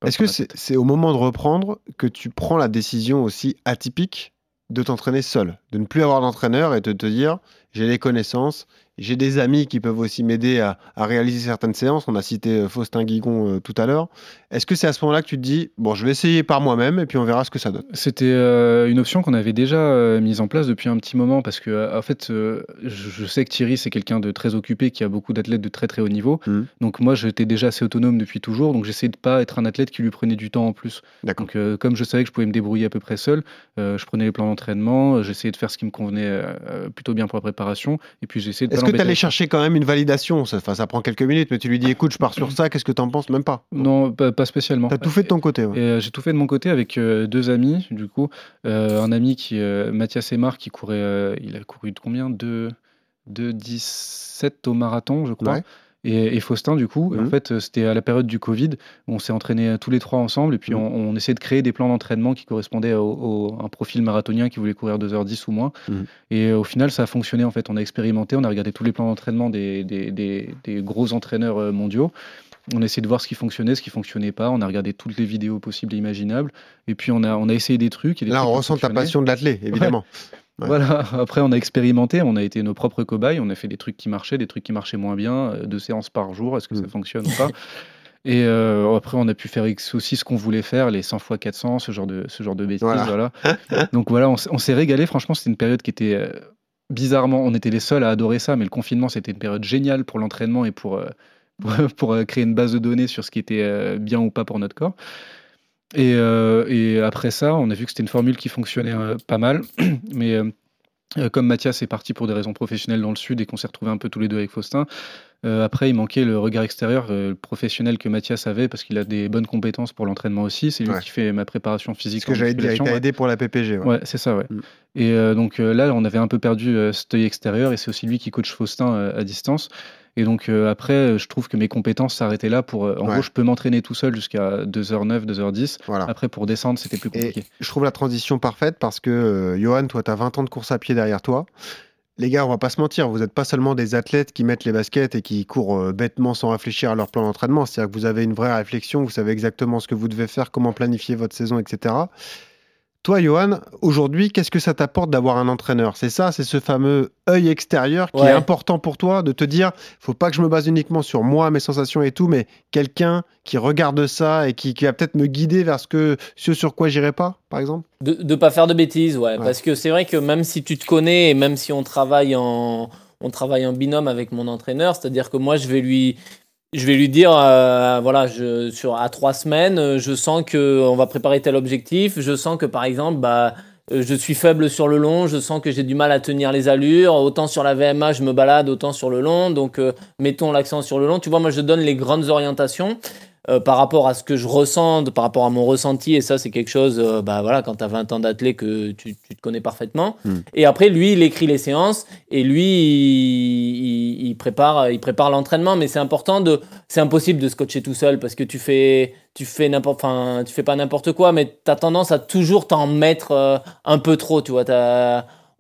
Est-ce que c'est au moment de reprendre que tu prends la décision aussi atypique de t'entraîner seul, de ne plus avoir d'entraîneur et de te dire j'ai les connaissances, j'ai des amis qui peuvent aussi m'aider à, à réaliser certaines séances. On a cité euh, Faustin Guigon euh, tout à l'heure. Est-ce que c'est à ce moment-là que tu te dis, bon, je vais essayer par moi-même et puis on verra ce que ça donne? C'était euh, une option qu'on avait déjà euh, mise en place depuis un petit moment parce que, en fait, je, sais que Thierry, c'est quelqu'un de très occupé qui a beaucoup d'athlètes de très très haut niveau. Mhm. Donc, moi, j'étais déjà assez autonome depuis toujours. Donc, j'essayais de pas être un athlète qui lui prenait du temps en plus. Donc, comme je savais que je pouvais me débrouiller à peu près seul, je prenais les plans d'entraînement, j'essayais de faire ce qui me convenait plutôt bien pour la préparation. Et puis, j'essayais de que tu allais chercher quand même une validation ça, ça prend quelques minutes, mais tu lui dis, écoute, je pars sur ça, qu'est-ce que tu en penses? Même pas. Non, pas, pas spécialement. Tu as tout fait de ton côté. ouais. Euh, j'ai tout fait de mon côté avec euh, deux amis, du coup. Euh, un ami qui, euh, Mathias Aymar, qui courait, il a couru de combien? De, de 17 au marathon, je crois. Ouais. Et, et Faustin, du coup, Mhm. en fait, euh, c'était à la période du Covid, où on s'est entraînés tous les trois ensemble, et puis Mhm. on, on essayait de créer des plans d'entraînement qui correspondaient au, au- à un profil marathonien qui voulait courir 2h10 ou moins. Mhm. Et euh, au final, ça a fonctionné, en fait. On a expérimenté, on a regardé tous les plans d'entraînement des, des, des- des gros entraîneurs euh, mondiaux. On a essayé de voir ce qui fonctionnait, ce qui fonctionnait pas. On a regardé toutes les vidéos possibles et imaginables. Et puis, on a, on a essayé des trucs. et des Là, trucs on ressent ta passion de l'athlète, évidemment. Ouais. Voilà, *laughs* après on a expérimenté, on a été nos propres cobayes, on a fait des trucs qui marchaient, des trucs qui marchaient moins bien, euh, deux séances par jour, est-ce que ça fonctionne ou pas *laughs* Et euh, après on a pu faire aussi ce qu'on voulait faire, les 100 x 400, ce genre de, ce genre de bêtises. Voilà. Voilà. *laughs* Donc voilà, on, s'est régalé, franchement c'était une période qui était euh, bizarrement, on était les seuls à adorer ça, mais le confinement c'était une période géniale pour l'entraînement et pour, euh, pour, pour, créer une base de données sur ce qui était bien ou pas pour notre corps. Et, euh, et après ça, on a vu que c'était une formule qui fonctionnait euh, pas mal, *clears throat* mais euh, comme Mathias est parti pour des raisons professionnelles dans le sud et qu'on s'est retrouvés un peu tous les deux avec Faustin, après il manquait le regard extérieur, le professionnel que Mathias avait parce qu'il a des bonnes compétences pour l'entraînement aussi. C'est lui Ouais. qui fait ma préparation physique. Ce que j'allais dire, il musculation, t'a ouais. aidé pour la PPG. ouais. Ouais, c'est ça, ouais. Mm. Et donc là, on avait un peu perdu cet œil extérieur et c'est aussi lui qui coach Faustin à distance. Et donc euh, après, euh, je trouve que mes compétences s'arrêtaient là pour. euh, en Ouais. gros, je peux m'entraîner tout seul jusqu'à 2h09, 2h10. Voilà. Après, pour descendre, c'était plus Et compliqué. je trouve la transition parfaite parce que, euh, Johan, toi, tu as 20 ans de course à pied derrière toi. Les gars, on va pas se mentir, vous n'êtes pas seulement des athlètes qui mettent les baskets et qui courent bêtement sans réfléchir à leur plan d'entraînement. C'est-à-dire que vous avez une vraie réflexion, vous savez exactement ce que vous devez faire, comment planifier votre saison, etc. Toi, Johan, aujourd'hui, qu'est-ce que ça t'apporte d'avoir un entraîneur? C'est ça, c'est ce fameux œil extérieur qui Ouais. est important pour toi, de te dire, faut pas que je me base uniquement sur moi, mes sensations et tout, mais quelqu'un qui regarde ça et qui, qui va peut-être me guider vers ce, que, ce sur quoi j'irai pas, par exemple? De ne pas faire de bêtises, ouais. Ouais. Parce que c'est vrai que même si tu te connais et même si on travaille en, on travaille en binôme avec mon entraîneur, c'est-à-dire que moi, je vais lui, je vais lui dire, euh, voilà, je, sur, à trois semaines, euh, je sens qu'on va préparer tel objectif. Je sens que, par exemple, bah, euh, je suis faible sur le long, je sens que j'ai du mal à tenir les allures. Autant sur la VMA, je me balade, autant sur le long. Donc, euh, mettons l'accent sur le long. Tu vois, moi, je donne les grandes orientations euh, par rapport à ce que je ressens, par rapport à mon ressenti. Et ça, c'est quelque chose, euh, bah voilà, quand tu as 20 ans d'athlète, que tu, tu te connais parfaitement. Hmm. Et après, lui, il écrit les séances et lui, il, il- il prépare, il prépare l'entraînement. Mais c'est important de, c'est impossible de se coacher tout seul parce que tu fais, tu fais n'importe, enfin, tu fais pas n'importe quoi, mais tu as tendance à toujours t'en mettre euh, un peu trop, tu vois.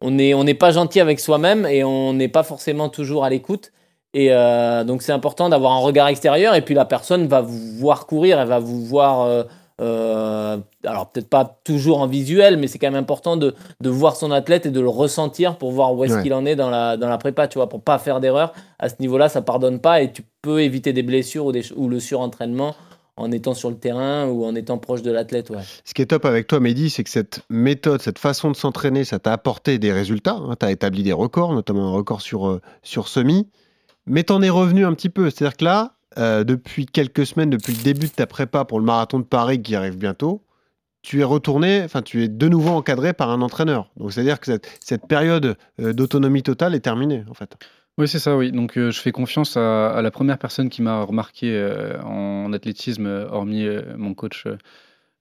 on n'est on n'est pas gentil avec soi-même et on n'est pas forcément toujours à l'écoute. Et euh, donc c'est important d'avoir un regard extérieur et puis la personne va vous voir courir, elle va vous voir, euh, euh, alors peut-être pas toujours en visuel, mais c'est quand même important de, de voir son athlète et de le ressentir pour voir où est-ce Ouais. qu'il en est dans la, dans la prépa, tu vois, pour pas faire d'erreur. À ce niveau-là, ça pardonne pas et tu peux éviter des blessures ou, des, ch- ou le surentraînement en étant sur le terrain ou en étant proche de l'athlète. Ouais. Ce qui est top avec toi, Mehdi, c'est que cette méthode, cette façon de s'entraîner, ça t'a apporté des résultats. tu as établi des records, notamment un record sur, euh, sur semi. Mais t'en es revenu un petit peu. C'est-à-dire que là, euh, depuis quelques semaines, depuis le début de ta prépa pour le marathon de Paris qui arrive bientôt, tu es retourné, enfin, tu es de nouveau encadré par un entraîneur. Donc, c'est-à-dire que cette, période euh, d'autonomie totale est terminée, en fait. Oui, c'est ça, oui. Donc, euh, je fais confiance à, la première personne qui m'a remarqué en athlétisme, hormis mon coach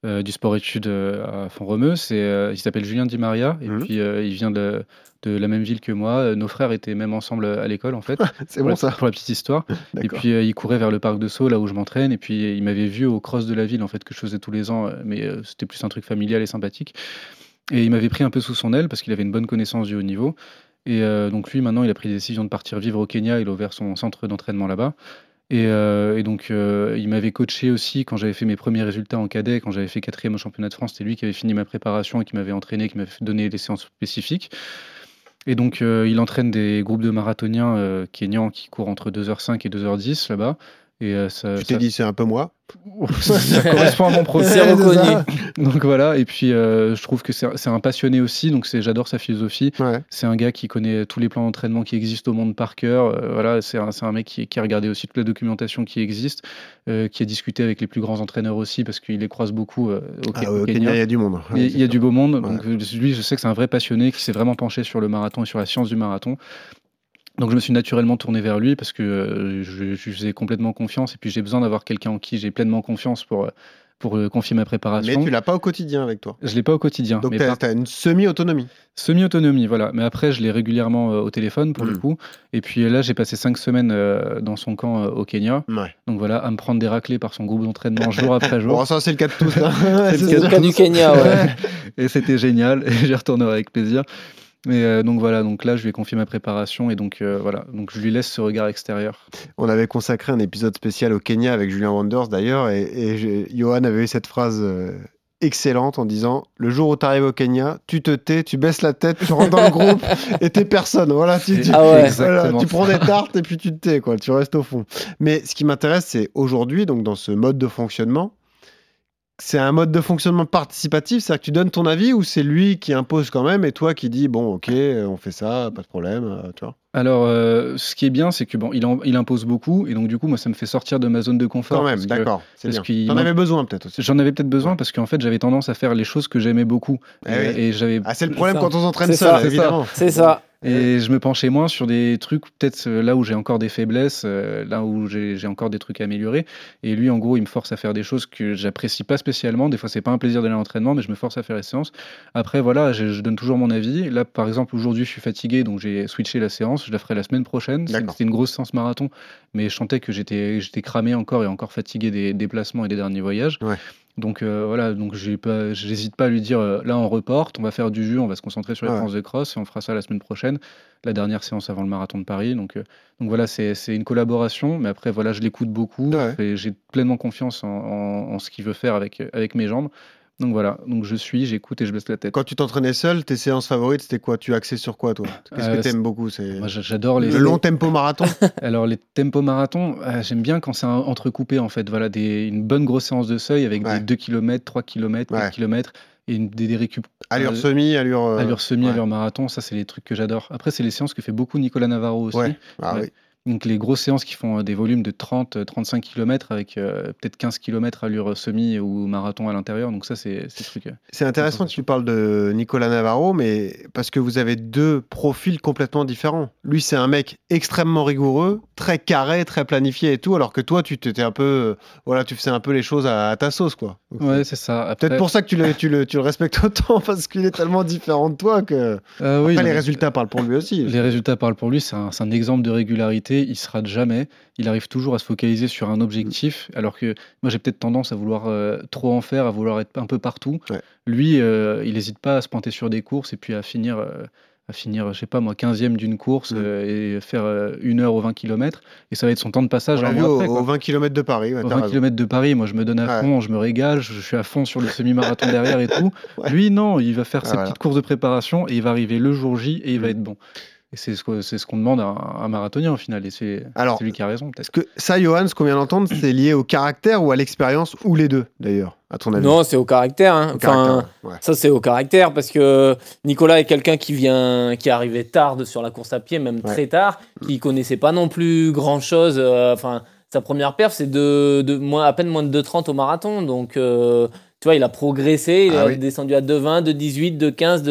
euh, du sport-études euh, à Font-Romeu. Euh, il s'appelle Julien Di Maria, et Mhm. puis il vient de, de la même ville que moi. Nos frères étaient même ensemble à l'école, en fait. *laughs* C'est bon, la- ça Pour la petite histoire. *laughs* Et puis, il courait vers le parc de Sceaux, là où je m'entraîne. Et puis, il m'avait vu au cross de la ville, en fait, que je faisais tous les ans. Mais c'était plus un truc familial et sympathique. Et il m'avait pris un peu sous son aile parce qu'il avait une bonne connaissance du haut niveau. Et euh, donc, lui, maintenant, il a pris la décision de partir vivre au Kenya. Il a ouvert son centre d'entraînement là-bas. Et, euh, et donc, euh, il m'avait coaché aussi quand j'avais fait mes premiers résultats en cadet, quand j'avais fait quatrième au championnat de France. C'était lui qui avait fini ma préparation et qui m'avait entraîné, qui m'avait donné des séances spécifiques. Et donc, euh, il entraîne des groupes de marathoniens kenyans qui courent entre 2h05 et 2h10 là-bas. Et euh, ça, Tu t'es ça- dit, c'est un peu moi. *laughs* ça *laughs* correspond à mon profil. Donc voilà, et puis euh, je trouve que c'est un passionné aussi, donc j'adore sa philosophie. Ouais. C'est un gars qui connaît tous les plans d'entraînement qui existent au monde par cœur. Euh, voilà, c'est un, mec qui, qui a regardé aussi toute la documentation qui existe, euh, qui a discuté avec les plus grands entraîneurs aussi, parce qu'il les croise beaucoup euh, au, Ah, au au Kenya. Il y a du monde. Il y a- il y a du beau monde. Ouais. Donc, lui, je sais que c'est un vrai passionné qui s'est vraiment penché sur le marathon et sur la science du marathon. Donc, je me suis naturellement tourné vers lui parce que euh, je, je lui faisais complètement confiance. Et puis, j'ai besoin d'avoir quelqu'un en qui j'ai pleinement confiance pour, pour euh, confier ma préparation. Mais tu l'as pas au quotidien avec toi. Je l'ai pas au quotidien. Donc tu par- as, une semi-autonomie. Semi-autonomie, voilà. Mais après, je l'ai régulièrement euh, au téléphone pour le Mm. coup. Et puis là, j'ai passé cinq semaines euh, dans son camp euh, au Kenya. Ouais. Donc voilà, à me prendre des raclés par son groupe d'entraînement jour après jour. *laughs* Bon, ça, c'est le cas de tous. hein. *laughs* C'est le le cas du Kenya, ouais. *laughs* et c'était génial. Et j'y retournerai avec plaisir. Mais euh, donc voilà, donc là, je lui ai confié ma préparation. Et donc euh, voilà, donc je lui laisse ce regard extérieur. On avait consacré un épisode spécial au Kenya avec Julien Wanders d'ailleurs, et, et Johan avait eu cette phrase euh, excellente en disant Le jour où tu arrives au Kenya, tu te tais, tu baisses la tête, tu rentres dans le groupe et t'es personne. Voilà, tu, tu- Ah ouais. voilà, tu prends des tartes et puis tu te tais, quoi, tu restes au fond. Mais ce qui m'intéresse, c'est aujourd'hui, donc dans ce mode de fonctionnement, c'est un mode de fonctionnement participatif, c'est-à-dire que tu donnes ton avis ou c'est lui qui impose quand même et toi qui dis bon ok on fait ça, pas de problème, euh, tu vois. Alors, euh, ce qui est bien, c'est que bon, il, en- il impose beaucoup. Et donc, du coup, moi, ça me fait sortir de ma zone de confort. Quand même, d'accord, T'en avais besoin peut-être aussi. J'en avais peut-être besoin Ouais. parce qu'en fait, j'avais tendance à faire les choses que j'aimais beaucoup. Eh oui. et j'avais Ah, c'est le problème quand on s'entraîne seul, ça, c'est ça. évidemment. C'est ça. Et je me penchais moins sur des trucs, peut-être euh, là où j'ai encore des faiblesses, euh, là où j'ai j'ai encore des trucs à améliorer. Et lui, en gros, il me force à faire des choses que j'apprécie pas spécialement. Des fois, c'est pas un plaisir d'aller à l'entraînement, mais je me force à faire les séances. Après, voilà, je, je donne toujours mon avis. Là, par exemple, aujourd'hui, je suis fatigué, donc j'ai switché la séance. Je la ferai la semaine prochaine. C'était une grosse séance marathon, mais je sentais que j'étais cramé encore et encore fatigué des déplacements et des derniers voyages. Ouais. Donc euh, voilà, donc j'ai pas, j'hésite pas à lui dire euh, là on reporte, on va faire du jus, on va se concentrer sur les Ouais. séances de cross et on fera ça la semaine prochaine, la dernière séance avant le marathon de Paris. Donc, euh, donc voilà, c'est c'est une collaboration, mais après voilà, je l'écoute beaucoup Ouais. et j'ai pleinement confiance en, en- en ce qu'il veut faire avec, avec mes jambes. Donc voilà, donc je suis, j'écoute et je baisse la tête. Quand tu t'entraînais seul, tes séances favorites, c'était quoi? Tu axais sur quoi, toi? Qu'est-ce Euh, que t'aimes beaucoup? C'est Moi j'a- j'adore les le long tempo marathon? *laughs* Alors les tempos marathon, euh, j'aime bien quand c'est entrecoupé en fait. Voilà, des, une bonne grosse séance de seuil avec Ouais. des 2 km, 3 km, 4 Ouais. km et une, des, des récup Allure euh, semi, allure. euh, allure semi, ouais. allure marathon, ça c'est les trucs que j'adore. Après c'est les séances que fait beaucoup Nicolas Navarro aussi. Ah oui. Donc les grosses séances qui font euh, des volumes de 30, euh, 35 km avec euh, peut-être 15 km allure semi ou marathon à l'intérieur. Donc ça c'est le truc. C'est intéressant que tu parles de Nicolas Navarro, mais parce que vous avez deux profils complètement différents. Lui, c'est un mec extrêmement rigoureux, très carré, très planifié et tout, alors que toi, tu t'étais un peu, voilà, tu faisais un peu les choses à, à ta sauce, quoi. Donc, Ouais, c'est ça. Après, Peut-être pour ça que tu le, tu, le, tu le respectes autant, *laughs* parce qu'il est tellement différent de toi que. euh, oui, Après, non, les résultats parlent pour lui aussi. Les résultats parlent pour lui, c'est un, c'est un exemple de régularité, il se rate jamais, il arrive toujours à se focaliser sur un objectif, alors que moi j'ai peut-être tendance à vouloir euh, trop en faire, à vouloir être un peu partout. Ouais. Lui, euh, il n'hésite pas à se pointer sur des courses et puis à finir, euh, à finir je sais pas moi, 15e d'une course Mm. euh, et faire une heure aux 20 km, et ça va être son temps de passage On un vu au, après, quoi. au 20 km de Paris. ouais, t'as 20 raison. km de Paris, moi je me donne à fond, je me régale, je, suis à fond sur le *laughs* semi-marathon derrière et tout. Lui, non, il va faire Ah, ses voilà. petites courses de préparation et il va arriver le jour J et il va Mm. être bon. Et c'est ce que- c'est ce qu'on demande à un, un marathonien au final. Et c'est lui qui a raison, peut-être. Est-ce que ça, Johan, ce qu'on vient d'entendre, c'est lié au caractère ou à l'expérience, ou les deux, d'ailleurs, à ton avis? Non, c'est au caractère. hein. Au Enfin, caractère, ouais. Ça, c'est au caractère parce que Nicolas est quelqu'un qui vient, qui est arrivé tard sur la course à pied, même Ouais. très tard, qui connaissait pas non plus grand chose. Enfin, sa première perf, c'est de, de moins, à peine moins de 2,30 au marathon. Donc, euh, tu vois, il a progressé. Il Ah est oui. descendu à 2,20, de 18, de 15,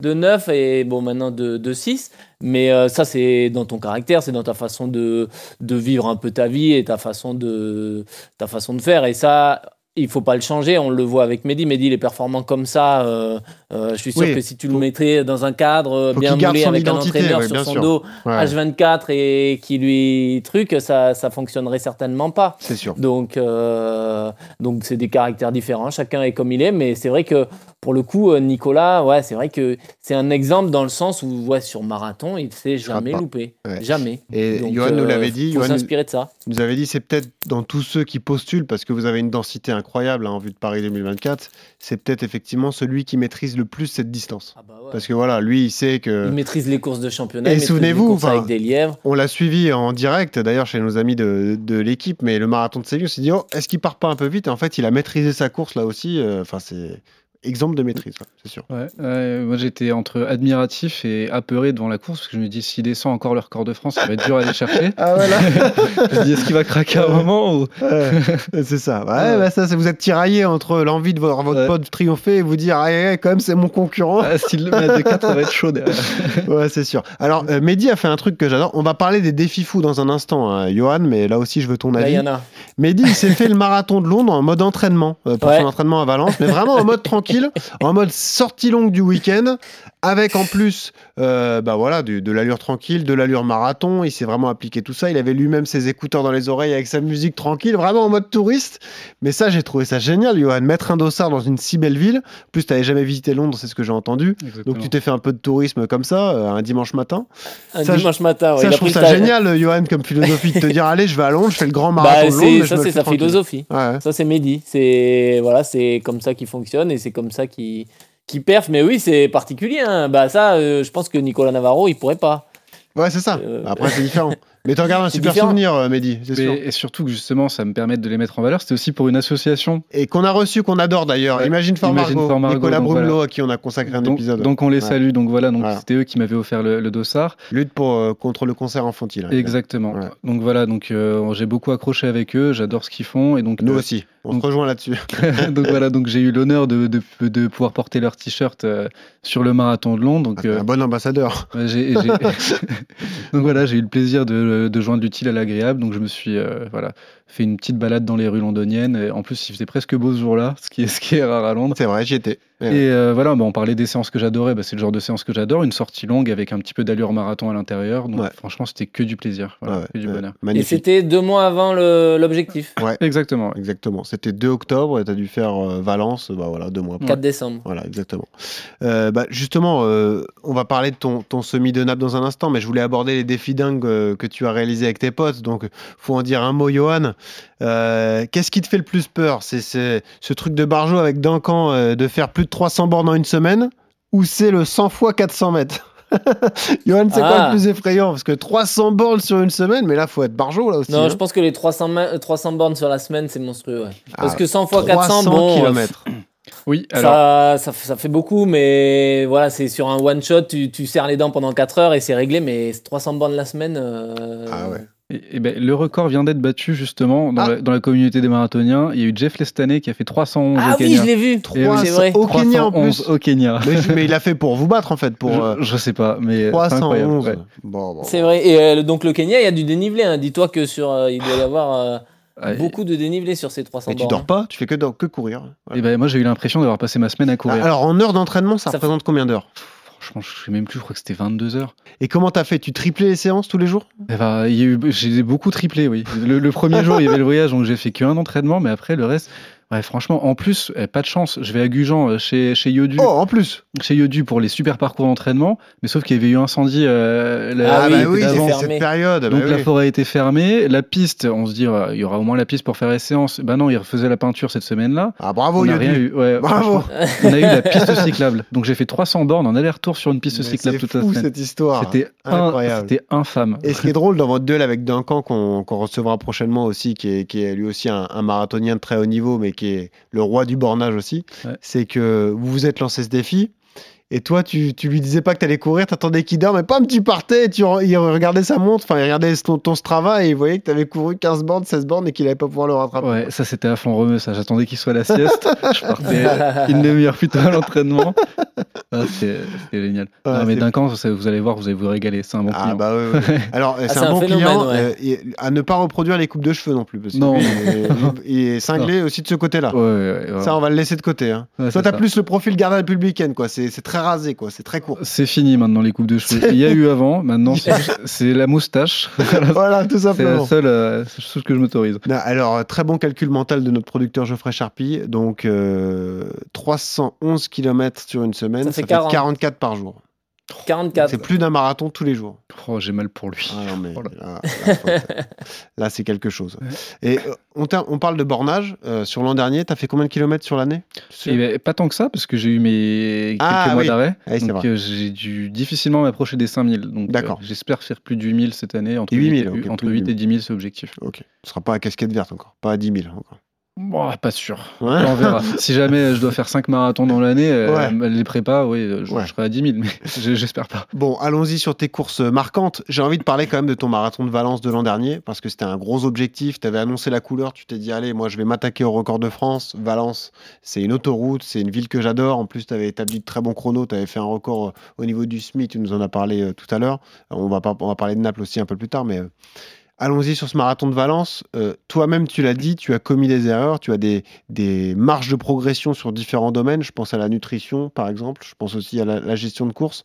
de 13, de 12, de 9 et bon, maintenant de, de 6. Mais euh, ça, c'est dans ton caractère, c'est dans ta façon de, de vivre un peu ta vie et ta façon de, ta façon de faire. Et ça, il faut pas le changer. On le voit avec Mehdi. Mehdi, il est performant comme ça. euh, euh, je suis sûr Oui, que si tu le mettrais dans un cadre bien moulé avec un entraîneur ouais, sur son sûr. dos Ouais, H24 et qui lui truc, ça, ça fonctionnerait certainement pas. c'est sûr. Donc, euh, donc c'est des caractères différents. Chacun est comme il est, mais c'est vrai que pour le coup, Nicolas, ouais, c'est vrai que c'est un exemple dans le sens où, ouais, sur marathon, il s'est jamais pas. loupé. Ouais. Jamais. Et Donc, Johan nous l'avait dit, Johan s'inspirer de ça. nous avait dit, c'est peut-être dans tous ceux qui postulent, parce que vous avez une densité incroyable hein, en vue de Paris 2024, c'est peut-être effectivement celui qui maîtrise le plus cette distance. Ah bah ouais. Parce que voilà, lui, il sait que... Il maîtrise les courses de championnat. Et souvenez-vous, courses enfin, avec des lièvres. On l'a suivi en direct, d'ailleurs, chez nos amis de, de l'équipe, mais le marathon de Séville, on s'est dit, oh, est-ce qu'il part pas un peu vite? Et en fait, il a maîtrisé sa course là aussi. euh, Enfin, c'est exemple de maîtrise, c'est sûr. Ouais, ouais, moi j'étais entre admiratif et apeuré devant la course parce que je me dis s'il descend encore le record de France, ça va être dur à aller chercher. *laughs* Ah voilà *laughs* je me dis est-ce qu'il va craquer à un moment ou... C'est ça. Ouais, Ouais. bah ça, vous êtes tiraillé entre l'envie de voir votre Ouais. pote triompher et vous dire, ah, ouais, quand même, c'est mon concurrent. Ah, S'il le met à 2-4, ça va être chaud derrière. *laughs* Ouais, c'est sûr. Alors, euh, Mehdi a fait un truc que j'adore. On va parler des défis fous dans un instant, hein, Johan, mais là aussi, je veux ton Là, il avis. y en a. Mehdi, il s'est fait le marathon de Londres en mode entraînement, euh, pour Ouais. son entraînement à Valence, mais vraiment en mode tranquille, en mode sortie longue du week-end, avec en plus euh, bah voilà, du- de l'allure tranquille, de l'allure marathon. Il s'est vraiment appliqué tout ça. Il avait lui-même ses écouteurs dans les oreilles avec sa musique tranquille, vraiment en mode touriste. Mais ça, j'ai trouvé ça génial, Johan. Mettre un dossard dans une si belle ville. En plus, tu n'avais jamais visité Londres, c'est ce que j'ai entendu. Donc, tu t'es fait un peu de tourisme comme ça, euh, un dimanche matin. Un Ça, dimanche matin. ouais, ça, il je trouve ça génial, Johan, comme philosophie, de te dire, allez, je vais à Londres, je fais le grand Bah, marathon de Londres. je ça, c'est sa tranquille. philosophie. Ouais. Ça, c'est Mehdi. C'est voilà, c'est comme ça qu'il fonctionne et c'est comme ça qu'il qu'il perf. Mais oui, c'est particulier. hein. Bah ça, euh, je pense que Nicolas Navarro, il pourrait pas. Ouais, c'est ça. Euh, Après, c'est différent. *laughs* Mais t'en gardes un super différent. souvenir, euh, Mehdi, c'est sûr. Mais- et surtout que justement, ça me permet de les mettre en valeur. C'était aussi pour une association. Et qu'on a reçu, qu'on adore d'ailleurs. Ouais. Imagine Fort Imagine Margot, Fort Margot, Nicolas voilà. à qui on a consacré un Donc, épisode. donc on les Ouais. salue. Donc voilà, donc Voilà. c'était eux qui m'avaient offert le, le dossard. Lutte pour, euh, contre le cancer infantile. hein. Exactement. Ouais. Donc voilà, donc euh, j'ai beaucoup accroché avec eux. J'adore ce qu'ils font et donc Nous euh, aussi, on donc- se rejoint là-dessus. *laughs* donc voilà, donc j'ai eu l'honneur de, de, de pouvoir porter leur t-shirt euh, sur le marathon de Londres. Donc, un bon ambassadeur. *laughs* *laughs* donc voilà, j'ai eu le plaisir de, de joindre l'utile à l'agréable. Donc je me suis euh, voilà fait une petite balade dans les rues londoniennes. Et en plus, il faisait presque beau ce jour-là, ce qui est ce qui est rare à Londres. C'est vrai, j'y étais. Ouais. Et euh, voilà, bah, on parlait des séances que j'adorais. Bah, c'est le genre de séance que j'adore, une sortie longue avec un petit peu d'allure marathon à l'intérieur. Donc Ouais. franchement, c'était que du plaisir, voilà, Ouais, que du ouais. bonheur. Et c'était deux mois avant l'objectif. Exactement. ouais. Exactement. C'était 2 octobre et tu as dû faire euh, Valence, bah voilà, deux mois. après. 4 décembre. Voilà, exactement. Euh, bah, justement, euh, on va parler de ton, ton semi de nappe dans un instant, mais je voulais aborder les défis dingues euh, que tu as réalisés avec tes potes. Donc, faut en dire un mot, Johan. Euh, Qu'est-ce qui te fait le plus peur? C'est ce truc de Barjo avec Duncan euh, de faire plus de 300 bornes en une semaine? Ou c'est le 100 fois 400 mètres? *laughs* Johan, c'est quoi Ah. le plus effrayant? Parce que 300 bornes sur une semaine, mais là, faut être Barjo là aussi. Non, hein. je pense que les 300, ma- 300 bornes sur la semaine, c'est monstrueux. ouais. Parce Ah, que 100 fois 400, 300 bon, euh, kilomètres. Oui, alors. ça, ça, ça fait beaucoup, mais voilà, c'est sur un one shot, tu, tu serres les dents pendant 4 heures et c'est réglé, mais 300 bornes la semaine. euh, Ah ouais. Et, et ben, le record vient d'être battu justement dans, Ah. la, dans la communauté des marathoniens. Il y a eu Jeff Lestané qui a fait 311 Ah au oui, Kenya. je l'ai vu. Et oui. C'est vrai. Au Kenya en 311 plus. au Kenya. mais, mais il a fait pour vous battre en fait. Pour, euh, je, je sais pas, mais c'est incroyable. 311. ouais. Bon, bon. C'est vrai. Et euh, donc le Kenya, il y a du dénivelé. hein. Dis-toi que sur, euh, il doit y avoir euh, Ouais. beaucoup de dénivelé sur ces 300 Mais tu dors pas, tu fais que, que courir. Voilà. Et ben, moi, j'ai eu l'impression d'avoir passé ma semaine à courir. Ah, Alors en heure d'entraînement, ça, Ça représente combien d'heures? Franchement, je sais même plus, je crois que c'était 22 heures. Et comment t'as fait? Tu triplais les séances tous les jours? Eh ben, j'ai beaucoup triplé, oui. Le, le premier *laughs* jour, il y avait le voyage, donc j'ai fait qu'un entraînement, mais après, le reste, ouais, franchement, en plus, eh, pas de chance. Je vais à Gujan euh, chez, chez Yodu. Oh, en plus chez Yodu pour les super parcours d'entraînement, mais sauf qu'il y avait eu incendie euh, la- Ah bah oui, cette période. bah Donc la oui. forêt était fermée, la piste, on se dit euh, il y aura au moins la piste pour faire les séances. Ben non, il refaisaient la peinture cette semaine-là. Ah bravo on n'a Yodu rien eu. Ouais, Bravo On a eu la piste *laughs* cyclable. Donc j'ai fait 300 bornes en aller-retour sur une piste Mais cyclable toute la fou semaine. cette histoire C'était in- incroyable. C'était infâme. Et ce qui est drôle dans votre duel avec Duncan, qu'on qu'on recevra prochainement aussi, qui est, qui est lui aussi un, un marathonien de très haut niveau, mais qui est le roi du bornage aussi, Ouais. c'est que vous vous êtes lancé ce défi. Et toi, tu, tu lui disais pas que t'allais courir, t'attendais qu'il dorme, mais pam, tu partais, tu, il regardait sa montre, enfin, il regardait ton, ton Strava et il voyait que t'avais couru 15 bornes, 16 bornes et qu'il allait pas pouvoir le rattraper. Ouais, ça c'était à fond remue, ça. J'attendais qu'il soit à la sieste. *laughs* Je partais une demi-heure plus tôt à l'entraînement. Ah, C'était génial. Ouais, non, mais d'un camp, vous allez voir, vous allez vous régaler. C'est un bon Ah client. bah oui. *laughs* Alors, euh, c'est un un bon client ouais. euh, et à ne pas reproduire les coupes de cheveux non plus. Parce que Non. il, est, *laughs* il est cinglé aussi de ce côté-là. Ouais, ouais, ouais, Ça, on va le laisser de côté. Hein. Ouais, Toi, t'as plus le profil garde républicaine, quoi. C'est c'est très très rasé, quoi. C'est très court. C'est fini maintenant les coupes de cheveux. Il y a eu avant, maintenant c'est la moustache. *laughs* voilà, tout C'est la simplement. seule euh, chose que je m'autorise. Alors, euh, très bon calcul mental de notre producteur Geoffrey Charpie. Donc, euh, 311 km sur une semaine, Ça ça, fait fait 40. 44 par jour. 44. C'est plus d'un marathon tous les jours. Oh, j'ai mal pour lui. Ah non, mais *laughs* là, là, faut- là, c'est quelque chose. Et euh, on, parle de bornage. Euh, sur l'an dernier, tu as fait combien de kilomètres sur l'année? Eh ben, pas tant que ça, parce que j'ai eu mes quelques Ah, mois oui. d'arrêt. Donc vrai. euh, j'ai dû difficilement m'approcher des 5000. Donc euh, D'accord. j'espère faire plus de 8000 cette année. Entre 8000, 8, et- ok, entre plus de 8 et 10 000, c'est objectif. Ok. Ce sera pas à casquette verte encore. Pas à 10 000 encore. Bon, pas sûr. Ouais. On verra. *laughs* si jamais je dois faire 5 marathons dans l'année, euh, les prépas, oui, je, Ouais. je serai à 10 000, mais *laughs* j'espère pas. Bon, allons-y sur tes courses marquantes. J'ai envie de parler quand même de ton marathon de Valence de l'an dernier, parce que c'était un gros objectif. Tu avais annoncé la couleur, tu t'es dit, allez, moi je vais m'attaquer au record de France. Valence, c'est une autoroute, c'est une ville que j'adore. En plus, tu avais établi de très bons chronos, tu avais fait un record euh, au niveau du SMI, tu nous en as parlé euh, tout à l'heure. On va, pas, on va parler de Naples aussi un peu plus tard, mais euh, allons-y sur ce marathon de Valence. Euh, Toi-même, tu l'as dit, tu as commis des erreurs, tu as des, des marges de progression sur différents domaines. Je pense à la nutrition, par exemple. Je pense aussi à la, la gestion de course.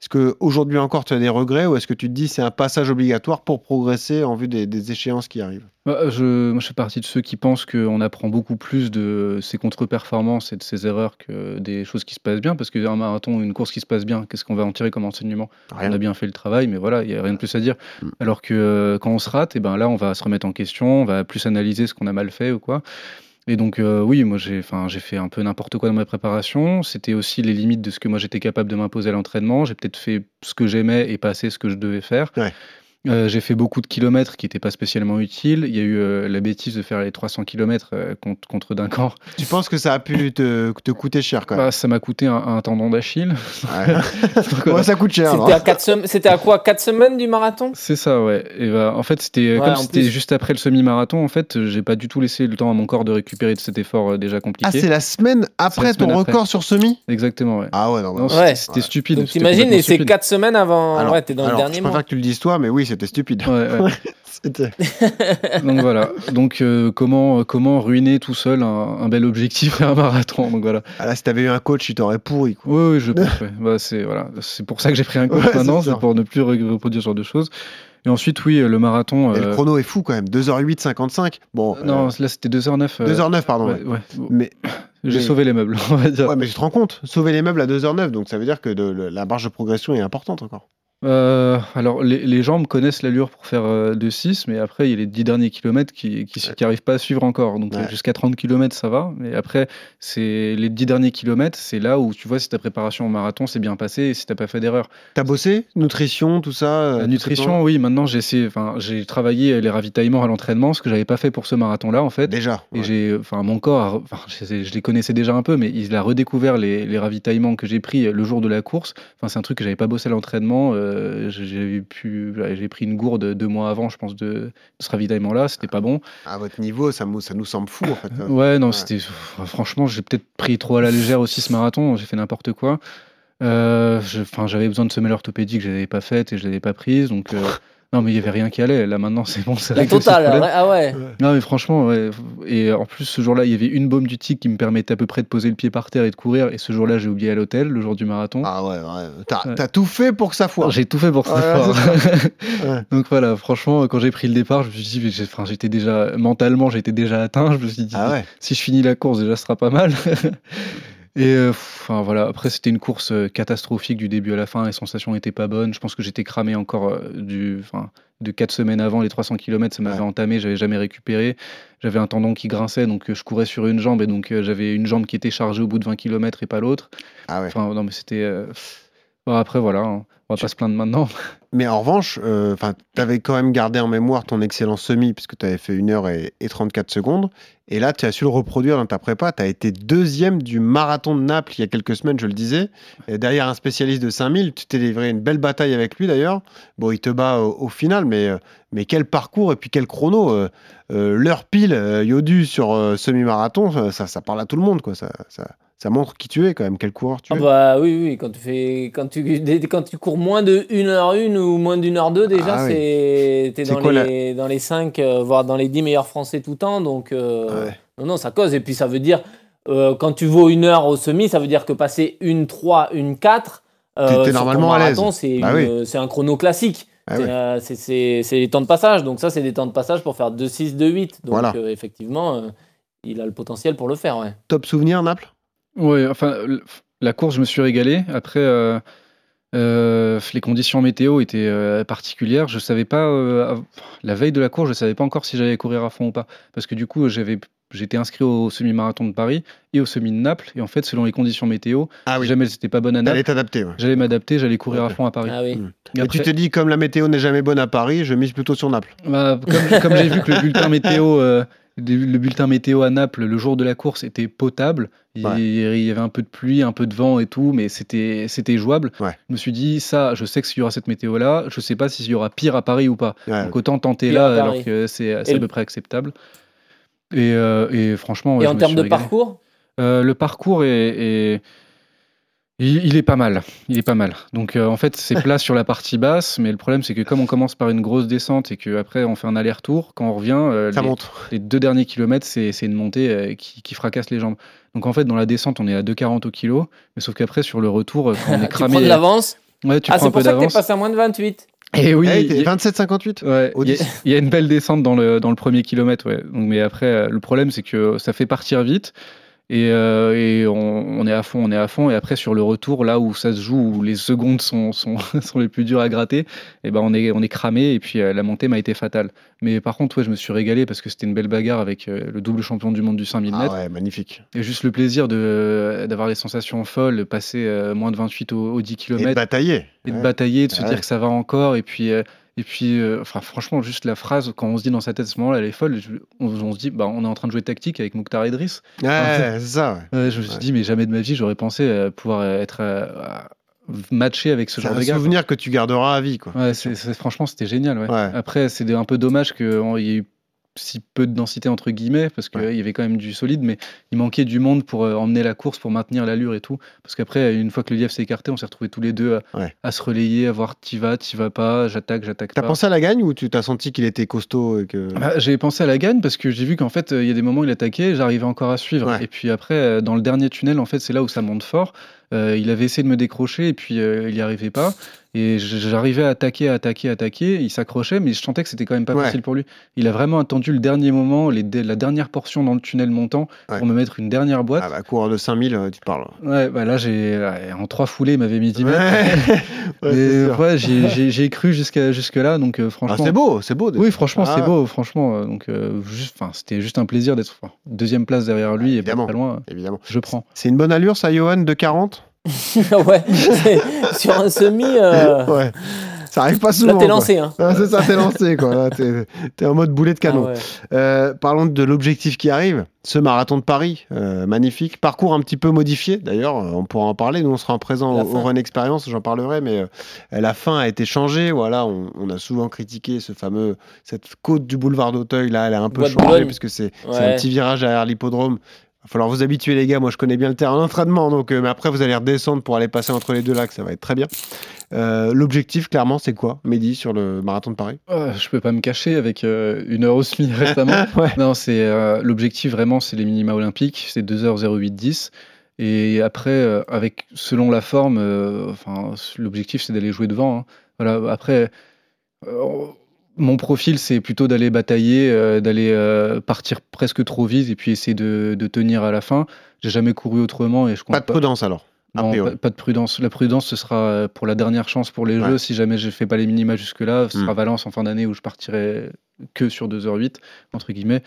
Est-ce qu'aujourd'hui encore, tu as des regrets ou est-ce que tu te dis c'est un passage obligatoire pour progresser en vue des, des échéances qui arrivent? Bah, je, moi, je fais partie de ceux qui pensent qu'on apprend beaucoup plus de ses contre-performances et de ses erreurs que des choses qui se passent bien. Parce qu'un marathon, une course qui se passe bien, qu'est-ce qu'on va en tirer comme enseignement? On a bien fait le travail, mais voilà, il n'y a rien de plus à dire. Mm. Alors que euh, quand on se rate, et ben là, on va se remettre en question, on va plus analyser ce qu'on a mal fait ou quoi. Et donc, euh, oui, moi, j'ai fait un peu n'importe quoi dans ma préparation. C'était aussi les limites de ce que moi, j'étais capable de m'imposer à l'entraînement. J'ai peut-être fait ce que j'aimais et pas assez ce que je devais faire. Euh, j'ai fait beaucoup de kilomètres qui n'étaient pas spécialement utiles. Il y a eu euh, la bêtise de faire les 300 kilomètres euh, contre, contre Duncan. Tu penses que ça a pu te, te coûter cher quand même? Bah, ça m'a coûté un, un tendon d'Achille. Ouais. *laughs* Ça coûte cher. C'était hein. à, à quoi? 4 semaines du marathon? C'est ça, ouais. Et bah, en fait, c'était Ouais, comme c'était plus. juste après le semi-marathon. En fait, j'ai pas du tout laissé le temps à mon corps de récupérer de cet effort euh, déjà Ah, compliqué. c'est la semaine après la semaine ton après. record sur semi? Exactement, ouais. Ah ouais, non, bah, Non, ouais. c'était stupide. Donc t'imagines, et c'est stupide. 4 semaines avant. Alors- ouais, t'es dans alors, le dernier Je préfère que tu le dises toi, mais oui, c'était stupide. Ouais, ouais. *laughs* C'était- *laughs* Donc voilà. Donc euh, comment comment ruiner tout seul un, un bel objectif et un marathon? Donc voilà. Ah là, si t'avais eu un coach, il t'aurait pourri. Quoi. Oui, oui, je *laughs* pense. ouais. Bah, c'est voilà. C'est pour ça que j'ai pris un coach Ouais, maintenant, c'est ça. c'est pour ne plus re- reproduire ce genre de choses. Et ensuite, oui, le marathon. Et le euh, chrono est fou quand même. 2h08, 55. Bon, Non, euh, là c'était 2h09. euh, 2h09, pardon. ouais, ouais. ouais. Mais, *coughs* J'ai mais- sauvé les meubles, on va dire. ouais, mais tu te rends compte, sauver les meubles à 2h09, donc ça veut dire que de- le- la marge de progression est importante encore. Euh, alors, les, les gens me connaissent l'allure pour faire euh, 2-6, mais après, il y a les 10 derniers kilomètres qui qui, Ouais. qui pas à suivre encore. Donc, Ouais. jusqu'à 30 kilomètres, ça va. Mais après, c'est les 10 derniers kilomètres, c'est là où tu vois si ta préparation au marathon s'est bien passée et si t'as pas fait d'erreur. T'as bossé Nutrition, tout ça euh, La nutrition, oui, maintenant, j'ai travaillé les ravitaillements à l'entraînement, ce que j'avais pas fait pour ce marathon-là, en fait. Déjà. Et j'ai, enfin, mon corps, a je, je les connaissais déjà un peu, mais il a redécouvert les, les ravitaillements que j'ai pris le jour de la course. Enfin, c'est un truc que j'avais pas bossé à l'entraînement. euh, j'ai pu, voilà, j'ai pris une gourde deux mois avant, je pense, de, de ce ravitaillement-là. C'était pas bon. À votre niveau, ça, nous semble fou en fait. Ouais, non, Ouais. c'était, franchement, j'ai peut-être pris trop à la légère aussi ce marathon. J'ai fait n'importe quoi. Euh, Enfin, j'avais besoin de semelle orthopédique, je l'avais pas faite et je l'avais pas prise, donc. Non, mais il y avait rien qui allait. Là, maintenant, c'est bon, c'est La totale, ah ouais. Non, mais franchement, ouais. Et en plus, ce jour-là, il y avait une baume du tic qui me permettait à peu près de poser le pied par terre et de courir. Et ce jour-là, j'ai oublié à l'hôtel, le jour du marathon. Ah ouais, ouais. T'as Ouais. t'as tout fait pour que ça foire. J'ai tout fait pour ça. Ouais, *laughs* Ouais. Donc voilà, franchement, quand j'ai pris le départ, je me suis dit, enfin, j'étais déjà, mentalement, j'étais déjà atteint. Je me suis dit, Ah ouais. si je finis la course, déjà, ce sera pas mal. *laughs* Et euh, enfin voilà, après c'était une course euh, catastrophique du début à la fin, les sensations étaient pas bonnes. Je pense que j'étais cramé encore euh, du, enfin, de 4 semaines avant les 300 km, ça m'avait Ouais. entamé, j'avais jamais récupéré. J'avais un tendon qui grinçait, donc je courais sur une jambe et donc j'avais une jambe qui était chargée au bout de 20 km et pas l'autre. Ah ouais. Enfin non mais c'était. bon, après voilà, hein, on va pas se plaindre maintenant. Mais en revanche, euh, enfin, tu avais quand même gardé en mémoire ton excellent semi, puisque tu avais fait 1 heure et, et 34 secondes. Et là, tu as su le reproduire dans ta prépa. Tu as été deuxième du marathon de Naples il y a quelques semaines, je le disais. Et derrière un spécialiste de 5000, tu t'es livré une belle bataille avec lui d'ailleurs. Bon, il te bat au, final, mais, euh, mais quel parcours et puis quel chrono. euh, L'heure pile, Yodu sur semi-marathon, ça, ça, parle à tout le monde. Quoi. Ça, ça montre qui tu es quand même, quel coureur tu Ah es. bah oui, oui, quand tu fais, quand tu, quand tu cours moins de 1h1 ou moins d'une heure 2 déjà, Ah oui. c'est t'es C'est dans les, dans les 5, voire dans les 10 meilleurs français tout temps, donc euh, Ouais. non, non, ça cause, et puis ça veut dire euh, quand tu vaux une heure au semi, ça veut dire que passer une 3, une 4, T'es- euh, ton normalement marathon, c'est Bah c'est un chrono classique. Ah C'est, oui. euh, des temps de passage. Donc ça, c'est des temps de passage pour faire 2-6, 2-8. Donc Voilà. euh, effectivement, il a le potentiel pour le faire. Ouais. Top souvenir, Naples? Ouais, enfin, la course, je me suis régalé. Après, euh, euh, les conditions météo étaient euh, particulières. Je savais pas, euh, la veille de la course, je savais pas encore si j'allais courir à fond ou pas. Parce que du coup, j'avais, j'étais inscrit au semi-marathon de Paris et au semi de Naples. Et en fait, selon les conditions météo, Ah si oui, jamais c'était pas bonne à Naples, t'adapter. ouais. j'allais m'adapter, j'allais courir à fond à Paris. Ah oui. Mm. Et Et tu après- te dis, comme la météo n'est jamais bonne à Paris, je mise plutôt sur Naples. Bah, comme comme j'ai vu que le bulletin météo, euh, le bulletin météo à Naples le jour de la course était potable, il, Ouais. il y avait un peu de pluie, un peu de vent et tout, mais c'était c'était jouable. Ouais. Je me suis dit ça, je sais que s'il y aura cette météo là, je sais pas s'il y aura pire à Paris ou pas. Ouais. Donc autant tenter Pire là alors que c'est à peu près acceptable. Et, euh, et franchement, ouais, Et en me termes de régalé. parcours? Euh, le parcours est, est- il, il est pas mal. Il est pas mal. Donc euh, en fait, c'est plat sur la partie basse, mais le problème c'est que comme on commence par une grosse descente et qu'après on fait un aller-retour, quand on revient, euh, Ça les, monte. les deux derniers kilomètres, c'est une montée euh, qui, qui fracasse les jambes. Donc en fait, dans la descente, on est à 2,40 au kilo, mais sauf qu'après sur le retour, quand on est *laughs* Tu cramé, prends de l'avance ouais, tu Ah, prends c'est un peu pour ça que t'es passé à moins de 28. Et oui, Eh, il t'es y a- 27-58 Ouais, il y, a- 10. il y a une belle descente dans le, dans le premier kilomètre, ouais. Donc, mais après, le problème, c'est que ça fait partir vite. Et, euh, et on, on est à fond, on est à fond. Et après, sur le retour, là où ça se joue, où les secondes sont, sont, *laughs* sont les plus dures à gratter, et ben on, est, on est cramé. Et puis, euh, la montée m'a été fatale. Mais par contre, ouais, je me suis régalé parce que c'était une belle bagarre avec euh, le double champion du monde du 5000 Ah mètres. ouais, magnifique. Et juste le plaisir de- d'avoir les sensations folles, de passer moins de 28 au, au 10 Et de km batailler. et de batailler, de se Ouais. dire que ça va encore. Et puis, et puis euh, enfin, franchement, juste la phrase, quand on se dit dans sa tête à ce moment-là, elle est folle. je- on, on se dit, bah, on est en train de jouer tactique avec Mokhtar Idriss. Ouais, c'est ça. ouais. Je me suis Ouais. dit, mais jamais de ma vie, j'aurais pensé euh, pouvoir être matché avec ce C'est genre un de gars. quoi. souvenir que tu garderas à vie. Quoi. Ouais, c'est, c'est- franchement, c'était génial. Ouais. Après, c'est un peu dommage qu'il y ait eu si peu de densité entre guillemets parce qu'il Ouais. y avait quand même du solide mais il manquait du monde pour euh, emmener la course pour maintenir l'allure et tout parce qu'après une fois que le lièvre s'est écarté on s'est retrouvés tous les deux à, Ouais. à se relayer à voir t'y vas t'y vas pas j'attaque j'attaque T'as pensé à la gagne ou tu t'as senti qu'il était costaud et que... Bah, j'ai pensé à la gagne parce que j'ai vu qu'en fait euh, il y a des moments où il attaquait j'arrivais encore à suivre Ouais. et puis après euh, dans le dernier tunnel en fait c'est là où ça monte fort Euh, il avait essayé de me décrocher et puis euh, il n'y arrivait pas et j'arrivais à attaquer à attaquer à attaquer il s'accrochait mais je sentais que c'était quand même pas Ouais. facile pour lui il a vraiment attendu le dernier moment les la dernière portion dans le tunnel montant Ouais. pour me mettre une dernière boîte Ah bah, coureur de 5000, euh, tu parles. ouais bah là j'ai en trois foulées il m'avait mis 10 mètres Ouais, *laughs* j'ai- cru jusqu'à jusque là donc euh, Ah, franchement c'est beau, c'est beau. oui, franchement, Ah c'est ouais. beau, franchement. Donc, c'était juste un plaisir d'être deuxième place derrière lui et pas très loin. Évidemment. Je prends. C'est une bonne allure, ça, Johan, de 40 *laughs* ouais, sur un semi, euh, Ouais. Ça arrive pas souvent. là t'es lancé. Hein. Ah, c'est ça, t'es lancé, quoi. T'es, en mode boulet de canon. Ah ouais. Euh, parlons de l'objectif qui arrive, ce marathon de Paris, euh, magnifique. Parcours un petit peu modifié, d'ailleurs, on pourra en parler. Nous, on sera en présent La au, fin. Run Experience, j'en parlerai, mais euh, la fin a été changée. Voilà, on, on a souvent critiqué ce fameux, cette côte du boulevard d'Auteuil, là, elle a un peu Bois changé, puisque c'est, un petit virage derrière l'hippodrome. Il va falloir vous habituer, les gars. Moi, je connais bien le terrain d'entraînement, donc, euh, mais après, vous allez redescendre pour aller passer entre les deux lacs, ça va être très bien. Euh, l'objectif, clairement, c'est quoi, Mehdi, sur le marathon de Paris? Euh, je peux pas me cacher avec euh, une heure au SMI récemment. *laughs* Ouais. Non, c'est l'objectif vraiment, c'est les minima olympiques, c'est 2h0810. Et après, avec selon la forme, enfin, l'objectif c'est d'aller jouer devant. hein. Voilà. Après, mon profil c'est plutôt d'aller batailler, euh, d'aller euh, partir presque trop vite et puis essayer de, de tenir à la fin. J'ai jamais couru autrement et je compte Pas de prudence, alors. Non, pas, pas de prudence. La prudence, ce sera euh, pour la dernière chance pour les Ouais. jeux. Si jamais je fais pas les minima jusque-là, ce Hmm. sera Valence en fin d'année où je partirai que sur 2h08, entre guillemets.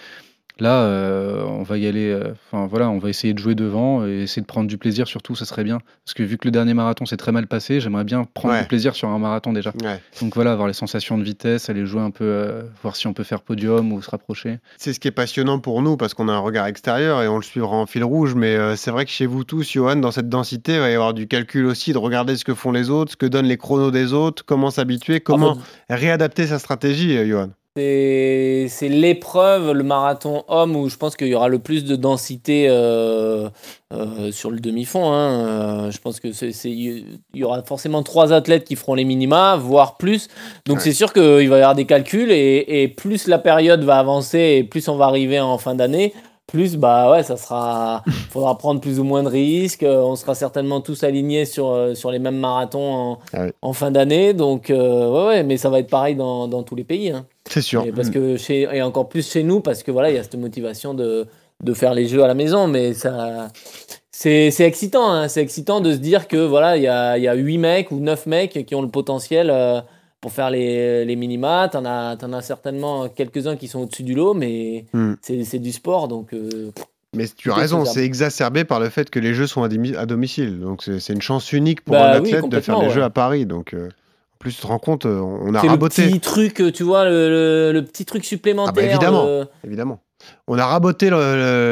Là, euh, on va y aller. euh, Enfin voilà, on va essayer de jouer devant et essayer de prendre du plaisir surtout, ça serait bien. Parce que vu que le dernier marathon s'est très mal passé, j'aimerais bien prendre Ouais. du plaisir sur un marathon déjà. Ouais. Donc voilà, avoir les sensations de vitesse, aller jouer un peu, euh, voir si on peut faire podium ou se rapprocher. C'est ce qui est passionnant pour nous parce qu'on a un regard extérieur et on le suivra en fil rouge. Mais euh, c'est vrai que chez vous tous, Johan, dans cette densité, il va y avoir du calcul aussi, de regarder ce que font les autres, ce que donnent les chronos des autres, comment s'habituer, comment réadapter sa stratégie, euh, Johan. C'est l'épreuve, le marathon homme, où je pense qu'il y aura le plus de densité euh, euh, sur le demi-fond. hein. Euh, je pense que c'est c'est- il y aura forcément trois athlètes qui feront les minima, voire plus. Donc Ouais. c'est sûr qu'il va y avoir des calculs et, et plus la période va avancer et plus on va arriver en fin d'année, plus, bah ouais, ça sera. *laughs* faudra prendre plus ou moins de risques. On sera certainement tous alignés sur, sur les mêmes marathons en, Ah en fin d'année. Donc, euh, ouais, ouais, mais ça va être pareil dans, dans tous les pays. hein. C'est sûr. Et, parce que chez, et encore plus chez nous, parce que voilà, il y a cette motivation de, de faire les jeux à la maison. Mais ça. C'est excitant, hein, c'est excitant de se dire que voilà, il y a, y a 8 mecs ou 9 mecs qui ont le potentiel euh, pour faire les, les minima. T'en as, t'en as certainement quelques-uns qui sont au-dessus du lot, mais Hmm. c'est du sport, donc euh, Mais tu as raison, c'est exacerbé par le fait que les jeux sont à, domicile. Donc c'est une chance unique pour Bah un oui, athlète de faire ouais. jeux à Paris. Donc euh, en plus, tu te rends compte, euh, on a c'est le raboté. petit truc, euh, tu vois, le, le- le petit truc supplémentaire. Ah bah, évidemment. euh, Évidemment. On a raboté le,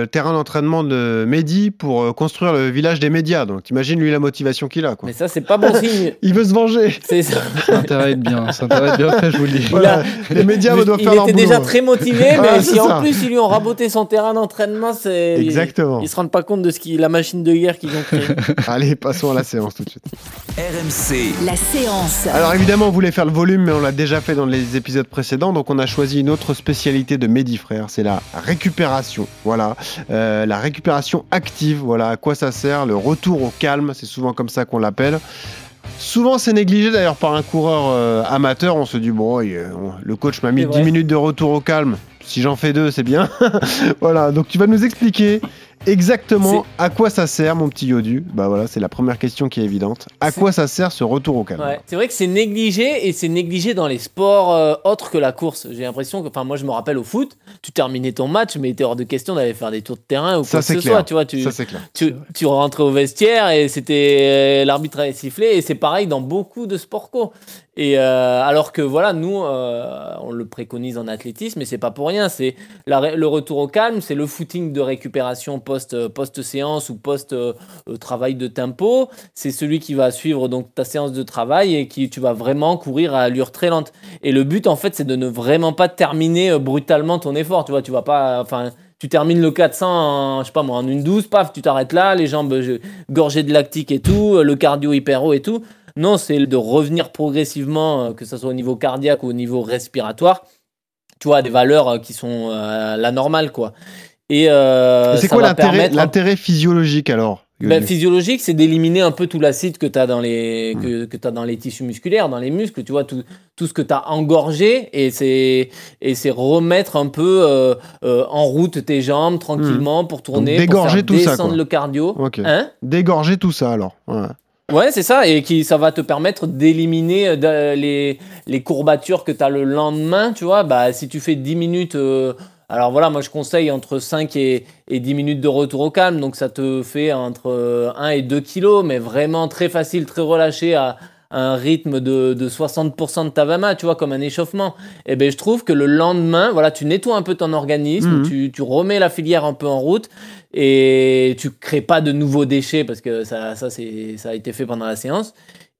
le terrain d'entraînement de Mehdi pour euh, construire le village des médias. Donc t'imagines lui la motivation qu'il a. Quoi. mais ça, c'est pas bon signe. *laughs* Il veut se venger. C'est ça. *laughs* Ça intéresse bien, ça intéresse bien, après je vous le dis. Voilà. Les médias doivent il faire leur était boulot. déjà très motivé, *laughs* mais Voilà, si en ça. plus ils lui ont raboté son terrain d'entraînement, c'est Exactement. Ils se rendent pas compte de ce qui la machine de guerre qu'ils ont créée. Allez, passons à la séance tout de suite. RMC, La séance. Alors évidemment, on voulait faire le volume, mais on l'a déjà fait dans les épisodes précédents, donc on a choisi une autre spécialité de Mehdi Frère, c'est la récupération. Voilà, Euh, la récupération active. Voilà, à quoi ça sert Le retour au calme, c'est souvent comme ça qu'on l'appelle. Souvent, c'est négligé d'ailleurs par un coureur euh, amateur. On se dit bon, euh, le coach m'a mis C'est 10 vrai. minutes de retour au calme. Si j'en fais deux, c'est bien. *laughs* voilà, donc tu vas nous expliquer exactement à quoi ça sert, mon petit Yodu? Bah voilà, c'est la première question qui est évidente. À quoi ça sert ce retour au calme? Ouais. C'est vrai que c'est négligé et c'est négligé dans les sports euh, autres que la course. J'ai l'impression que, enfin, moi je me rappelle au foot, tu terminais ton match, mais il était hors de question d'aller faire des tours de terrain ou Ça, quoi que ce clair. soit. Tu vois, tu, Ça, c'est clair. tu, tu rentrais au vestiaire et c'était euh, l'arbitre avait sifflé et c'est pareil dans beaucoup de sports co. Et euh, alors que voilà, nous, euh, on le préconise en athlétisme, mais c'est pas pour rien. C'est le retour au calme, c'est le footing de récupération post post séance ou post euh, euh, travail de tempo. C'est celui qui va suivre donc ta séance de travail et qui tu vas vraiment courir à allure très lente. Et le but en fait, c'est de ne vraiment pas terminer euh, brutalement ton effort. Tu vois, tu vas pas, enfin. Tu termines le 400 en, je sais pas moi, en une 12, paf, tu t'arrêtes là, les jambes euh, gorgées de lactique et tout, euh, le cardio hyper haut et tout. Non, c'est de revenir progressivement, euh, que ce soit au niveau cardiaque ou au niveau respiratoire, tu vois, à des valeurs euh, qui sont euh, la normale, quoi. Et, euh, c'est ça quoi l'intérêt permettre- physiologique alors Ben, physiologique, c'est d'éliminer un peu tout l'acide que tu as, dans les, que, que as dans les tissus musculaires, dans les muscles, tu vois, tout, tout ce que tu as engorgé, et c'est et c'est remettre un peu euh, euh, en route tes jambes tranquillement pour tourner, pour dégorger faire tout ça, descendre quoi. le cardio. Hein? Dégorger tout ça alors. Ouais. Ouais, c'est ça, et qui ça va te permettre d'éliminer euh, les, courbatures que tu as le lendemain, tu vois. Bah, si tu fais 10 minutes, euh, alors voilà, moi je conseille entre 5 et, et 10 minutes de retour au calme, donc ça te fait entre euh, 1 et 2 kilos, mais vraiment très facile, très relâché à un rythme de, de 60% de ta VMA, tu vois, comme un échauffement. Et ben je trouve que le lendemain, voilà, tu nettoies un peu ton organisme, Mhm. tu, tu remets la filière un peu en route et tu crées pas de nouveaux déchets parce que ça, ça, c'est, ça a été fait pendant la séance.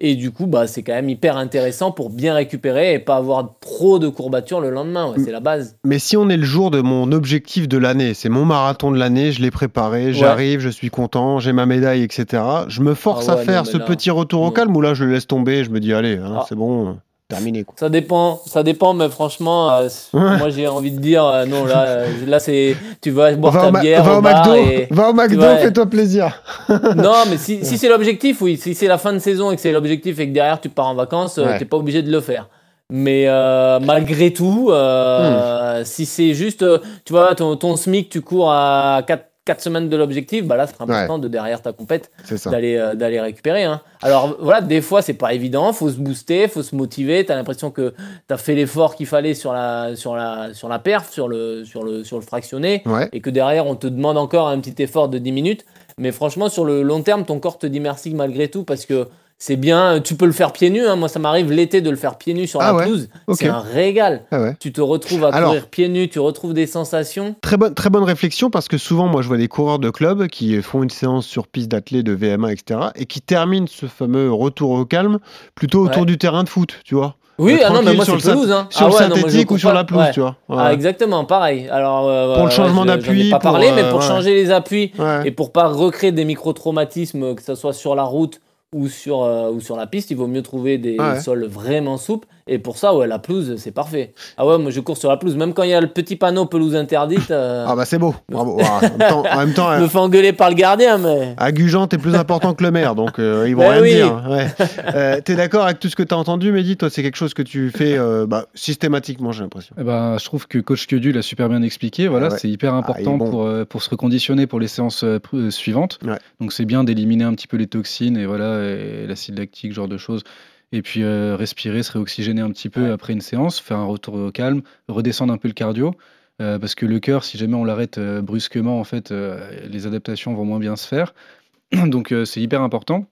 Et du coup, bah, c'est quand même hyper intéressant pour bien récupérer et pas avoir trop de courbatures le lendemain. Ouais, c'est la base. Mais si on est le jour de mon objectif de l'année, c'est mon marathon de l'année, je l'ai préparé, j'arrive, je suis content, j'ai ma médaille, etc. Je me force Ah ouais, à faire non, ce là- petit retour au non. calme ou là je le laisse tomber et je me dis allez, hein, Ah. c'est bon, terminé quoi. Ça dépend, ça dépend, mais franchement, euh, Ouais. moi j'ai envie de dire euh, non là, euh, là c'est tu vas boire Va ta bière va au, au McDo, et- va au McDo, fais-toi plaisir. *laughs* non, mais si, si c'est l'objectif, oui. Si c'est la fin de saison et que c'est l'objectif et que derrière tu pars en vacances, euh, Ouais. t'es pas obligé de le faire. Mais euh, malgré tout, Hmm. si c'est juste, tu vois, ton, ton SMIC, tu cours à 4, semaines de l'objectif, bah là, c'est important de derrière ta compète d'aller euh, d'aller récupérer. hein. Alors voilà, des fois c'est pas évident, faut se booster, faut se motiver. T'as l'impression que t'as fait l'effort qu'il fallait sur la sur la sur la perf, sur le sur le sur le fractionné, Ouais. et que derrière on te demande encore un petit effort de 10 minutes. Mais franchement, sur le long terme, ton corps te dit merci malgré tout parce que c'est bien. Tu peux le faire pieds nus. hein. Moi, ça m'arrive l'été de le faire pieds nus sur Ah la ouais pelouse. C'est un régal. Ah ouais. Tu te retrouves à Alors- courir pieds nus, tu retrouves des sensations. Très bonne, très bonne réflexion parce que souvent, moi, je vois des coureurs de club qui font une séance sur piste d'athlée, de VMA, etc. et qui terminent ce fameux retour au calme plutôt autour Ouais. du terrain de foot, tu vois. Oui, Euh, ah non, mais moi sur c'est pelouse. Hein. Sur Ah le non, synthétique ou sur la pelouse, ouais. tu vois. Ah, exactement, pareil. Alors, euh, Pour le changement d'appui, pas pour, parlé, mais euh, pour ouais. changer les appuis et pour pas recréer des micro-traumatismes, que ce soit sur la route ou sur, euh, ou sur la piste, il vaut mieux trouver des Ouais. sols vraiment souples. Et pour ça, ouais, la pelouse, c'est parfait. Ah ouais, moi je cours sur la pelouse. Même quand il y a le petit panneau pelouse interdite, euh, Ah bah c'est beau. Bravo. Ah, en même *laughs* temps, en même temps, je me fais engueuler par le gardien, mais. à Gujan, t'es plus important que le maire, donc euh, ils vont Ben rien oui. dire. Ouais. Euh, t'es d'accord avec tout ce que t'as entendu, Mehdi? Toi, c'est quelque chose que tu fais euh, bah, systématiquement, j'ai l'impression. Eh ben, je trouve que coach Quedu l'a super bien expliqué. Voilà, Ah ouais. c'est hyper est important bon. pour, euh, pour se reconditionner pour les séances euh, euh, suivantes. Ouais. Donc c'est bien d'éliminer un petit peu les toxines et voilà, et l'acide lactique, ce genre de choses. Et puis euh, respirer, se réoxygéner un petit peu après une séance, faire un retour au calme, redescendre un peu le cardio. euh, parce que le cœur, si jamais on l'arrête euh, brusquement, en fait, les adaptations vont moins bien se faire. *clears throat* Donc c'est hyper important.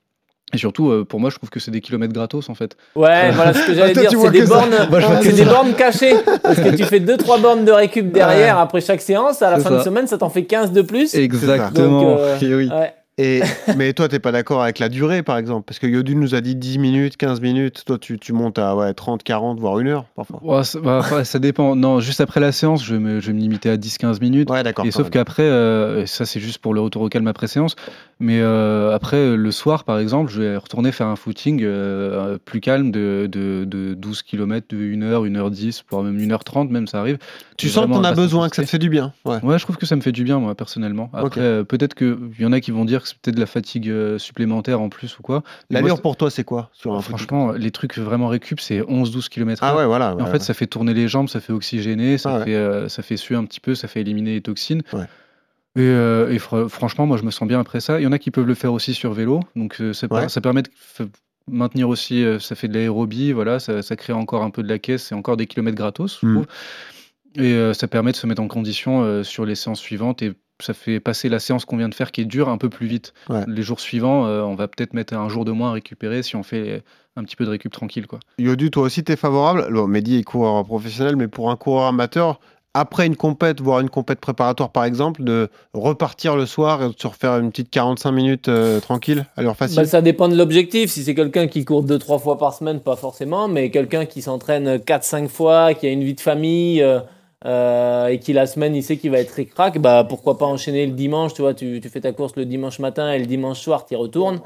Et surtout, euh, pour moi, je trouve que c'est des kilomètres gratos, en fait. Ouais, voilà ce que j'allais *laughs* dire. C'est des bornes, Moi, c'est des cachées. Parce que tu fais 2-3 bornes de récup derrière Ouais. après chaque séance. À la C'est fin de semaine, ça t'en fait 15 de plus. Exactement. Donc, euh, *laughs* Et oui. Ouais. Et, *laughs* mais toi, t'es pas d'accord avec la durée, par exemple Parce que Yodu nous a dit 10 minutes, 15 minutes. Toi, tu, tu montes à ouais, 30, 40, voire une heure, parfois. Ouais, ça, bah, ça dépend. Non, juste après la séance, je vais me, je vais me limiter à 10-15 minutes. Ouais, d'accord. Et sauf qu'après, euh, ça c'est juste pour le retour au calme après séance, mais euh, après euh, le soir par exemple, je vais retourner faire un footing euh, plus calme de, de, de 12 km, de 1h, 1h10, voire même 1h30 même ça arrive. Tu sens que t'en as besoin, que ça te fait du bien. Ouais. Je trouve que ça me fait du bien moi personnellement. Après, Ok. euh, peut-être qu'il y en a qui vont dire que c'est peut-être de la fatigue euh, supplémentaire en plus ou quoi. L'allure pour toi, c'est quoi sur un footing franchement, les trucs vraiment récup, c'est 11-12 km. Ah ouais, voilà. Ouais, en fait, ouais. ça fait tourner les jambes, ça fait oxygéner, ça, Ah fait, euh, ça fait suer un petit peu, ça fait éliminer les toxines. Et, euh, et fr- franchement, moi, je me sens bien après ça. Il y en a qui peuvent le faire aussi sur vélo. Donc, euh, ça, permet de maintenir aussi, ça fait de l'aérobie, voilà, ça, ça crée encore un peu de la caisse et encore des kilomètres gratos, je Mm. trouve. Et ça permet de se mettre en condition sur les séances suivantes et ça fait passer la séance qu'on vient de faire qui est dure un peu plus vite. Ouais. Les jours suivants, euh, on va peut-être mettre un jour de moins à récupérer si on fait un petit peu de récup tranquille. Quoi. Yodu, toi aussi, t'es favorable? Bon, Mehdi est coureur professionnel, mais pour un coureur amateur, après une compète, voire une compète préparatoire par exemple, de repartir le soir et de se refaire une petite 45 minutes euh, tranquille, à l'heure facile? Bah, ça dépend de l'objectif. Si c'est quelqu'un qui court 2-3 fois par semaine, pas forcément, mais quelqu'un qui s'entraîne 4-5 fois, qui a une vie de famille euh, euh, et qui la semaine, il sait qu'il va être ric-rac, bah, pourquoi pas enchaîner le dimanche, tu vois, tu, tu fais ta course le dimanche matin et le dimanche soir, tu y retournes.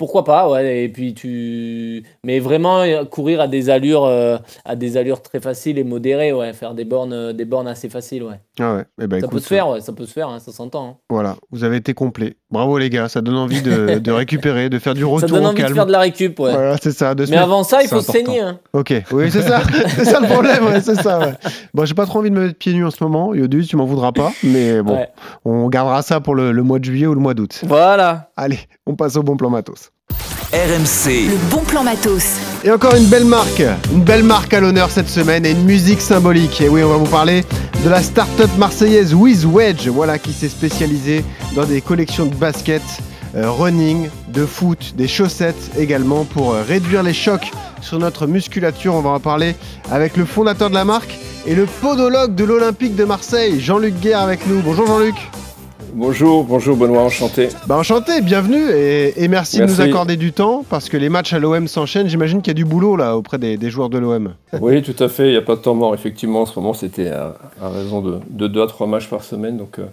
Pourquoi pas, ouais, et puis tu... Mais vraiment, euh, courir à des allures, euh, à des allures très faciles et modérées, ouais, faire des bornes, euh, des bornes assez faciles, ouais. Ah ouais. Eh ben, ça écoute, peut se faire, ouais, ça peut se faire, hein, ça s'entend. hein. Voilà, vous avez été complet. Bravo les gars, ça donne envie de, *laughs* de récupérer, de faire du Ça retour donne au envie de faire de la récup, ouais. Voilà, c'est ça. De Mais avant ça, il faut se saigner. hein. Ok, oui, c'est ça. *laughs* c'est ça le problème, ouais, c'est ça. ouais. Bon, j'ai pas trop envie de me mettre pieds nus en ce moment. Yodu, tu m'en voudras pas. Mais bon, on gardera ça pour le, le mois de juillet ou le mois d'août. Voilà. Allez, on passe au bon plan matos. RMC, Le bon plan matos. Et encore une belle marque, une belle marque à l'honneur cette semaine et une musique symbolique. Et oui, on va vous parler de la start-up marseillaise With Wedge, voilà, qui s'est spécialisée dans des collections de baskets, euh, running, de foot, des chaussettes également pour euh, réduire les chocs sur notre musculature. On va en parler avec le fondateur de la marque et le podologue de l'Olympique de Marseille, Jean-Luc Guerre avec nous. Bonjour Jean-Luc. Bonjour, bonjour Benoît, enchanté. Bah enchanté, bienvenue et, et merci, de nous accorder du temps parce que les matchs à l'OM s'enchaînent. J'imagine qu'il y a du boulot là auprès des, des joueurs de l'OM. Oui, tout à fait, il n'y a pas de temps mort. Effectivement, en ce moment, c'était à, à raison de, de 2 à 3 matchs par semaine, donc euh,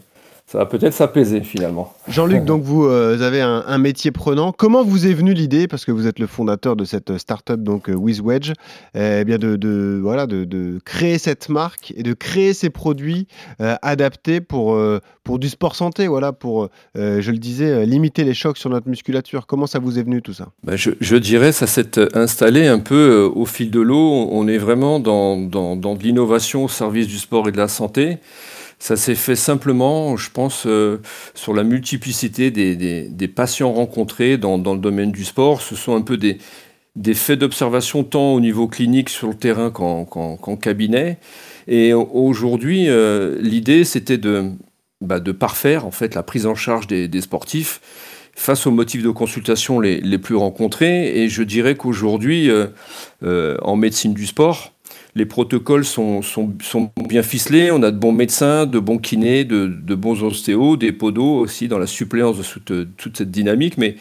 ça va peut-être s'apaiser finalement. Jean-Luc, donc vous euh, avez un, un métier prenant. Comment vous est venue l'idée, parce que vous êtes le fondateur de cette start-up donc euh, With Wedge, eh bien de, de- voilà de, de créer cette marque et de créer ces produits euh, adaptés pour euh, pour du sport santé, voilà pour euh, je le disais euh, limiter les chocs sur notre musculature. Comment ça vous est venu tout ça? Ben, je, je dirais, ça s'est installé un peu euh, au fil de l'eau. On est vraiment dans, dans, dans de l'innovation au service du sport et de la santé. Ça s'est fait simplement, je pense, euh, sur la multiplicité des, patients rencontrés dans, le domaine du sport. Ce sont un peu des, faits d'observation tant au niveau clinique sur le terrain qu'en cabinet. Et au- aujourd'hui, euh, l'idée, c'était de, bah, de parfaire en fait la prise en charge des, sportifs face aux motifs de consultation les, plus rencontrés. Et je dirais qu'aujourd'hui, euh, en médecine du sport, les protocoles sont, bien ficelés. On a de bons médecins, de bons kinés, de, bons ostéos, des podos aussi dans la suppléance de toute, cette dynamique. Mais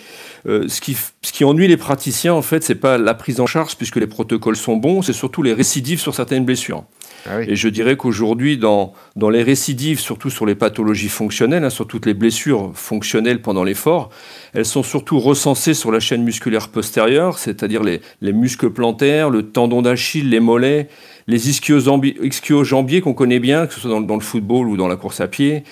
euh, ce, qui, ce ennuie les praticiens, en fait, c'est pas la prise en charge puisque les protocoles sont bons, c'est surtout les récidives sur certaines blessures. Ah. Et je dirais qu'aujourd'hui, dans, dans les récidives, surtout sur les pathologies fonctionnelles, hein, sur toutes les blessures fonctionnelles pendant l'effort, elles sont surtout recensées sur la chaîne musculaire postérieure, c'est-à-dire les, les muscles plantaires, le tendon d'Achille, les mollets, les ischio-jambiers qu'on connaît bien, que ce soit dans, dans le football ou dans la course à pied,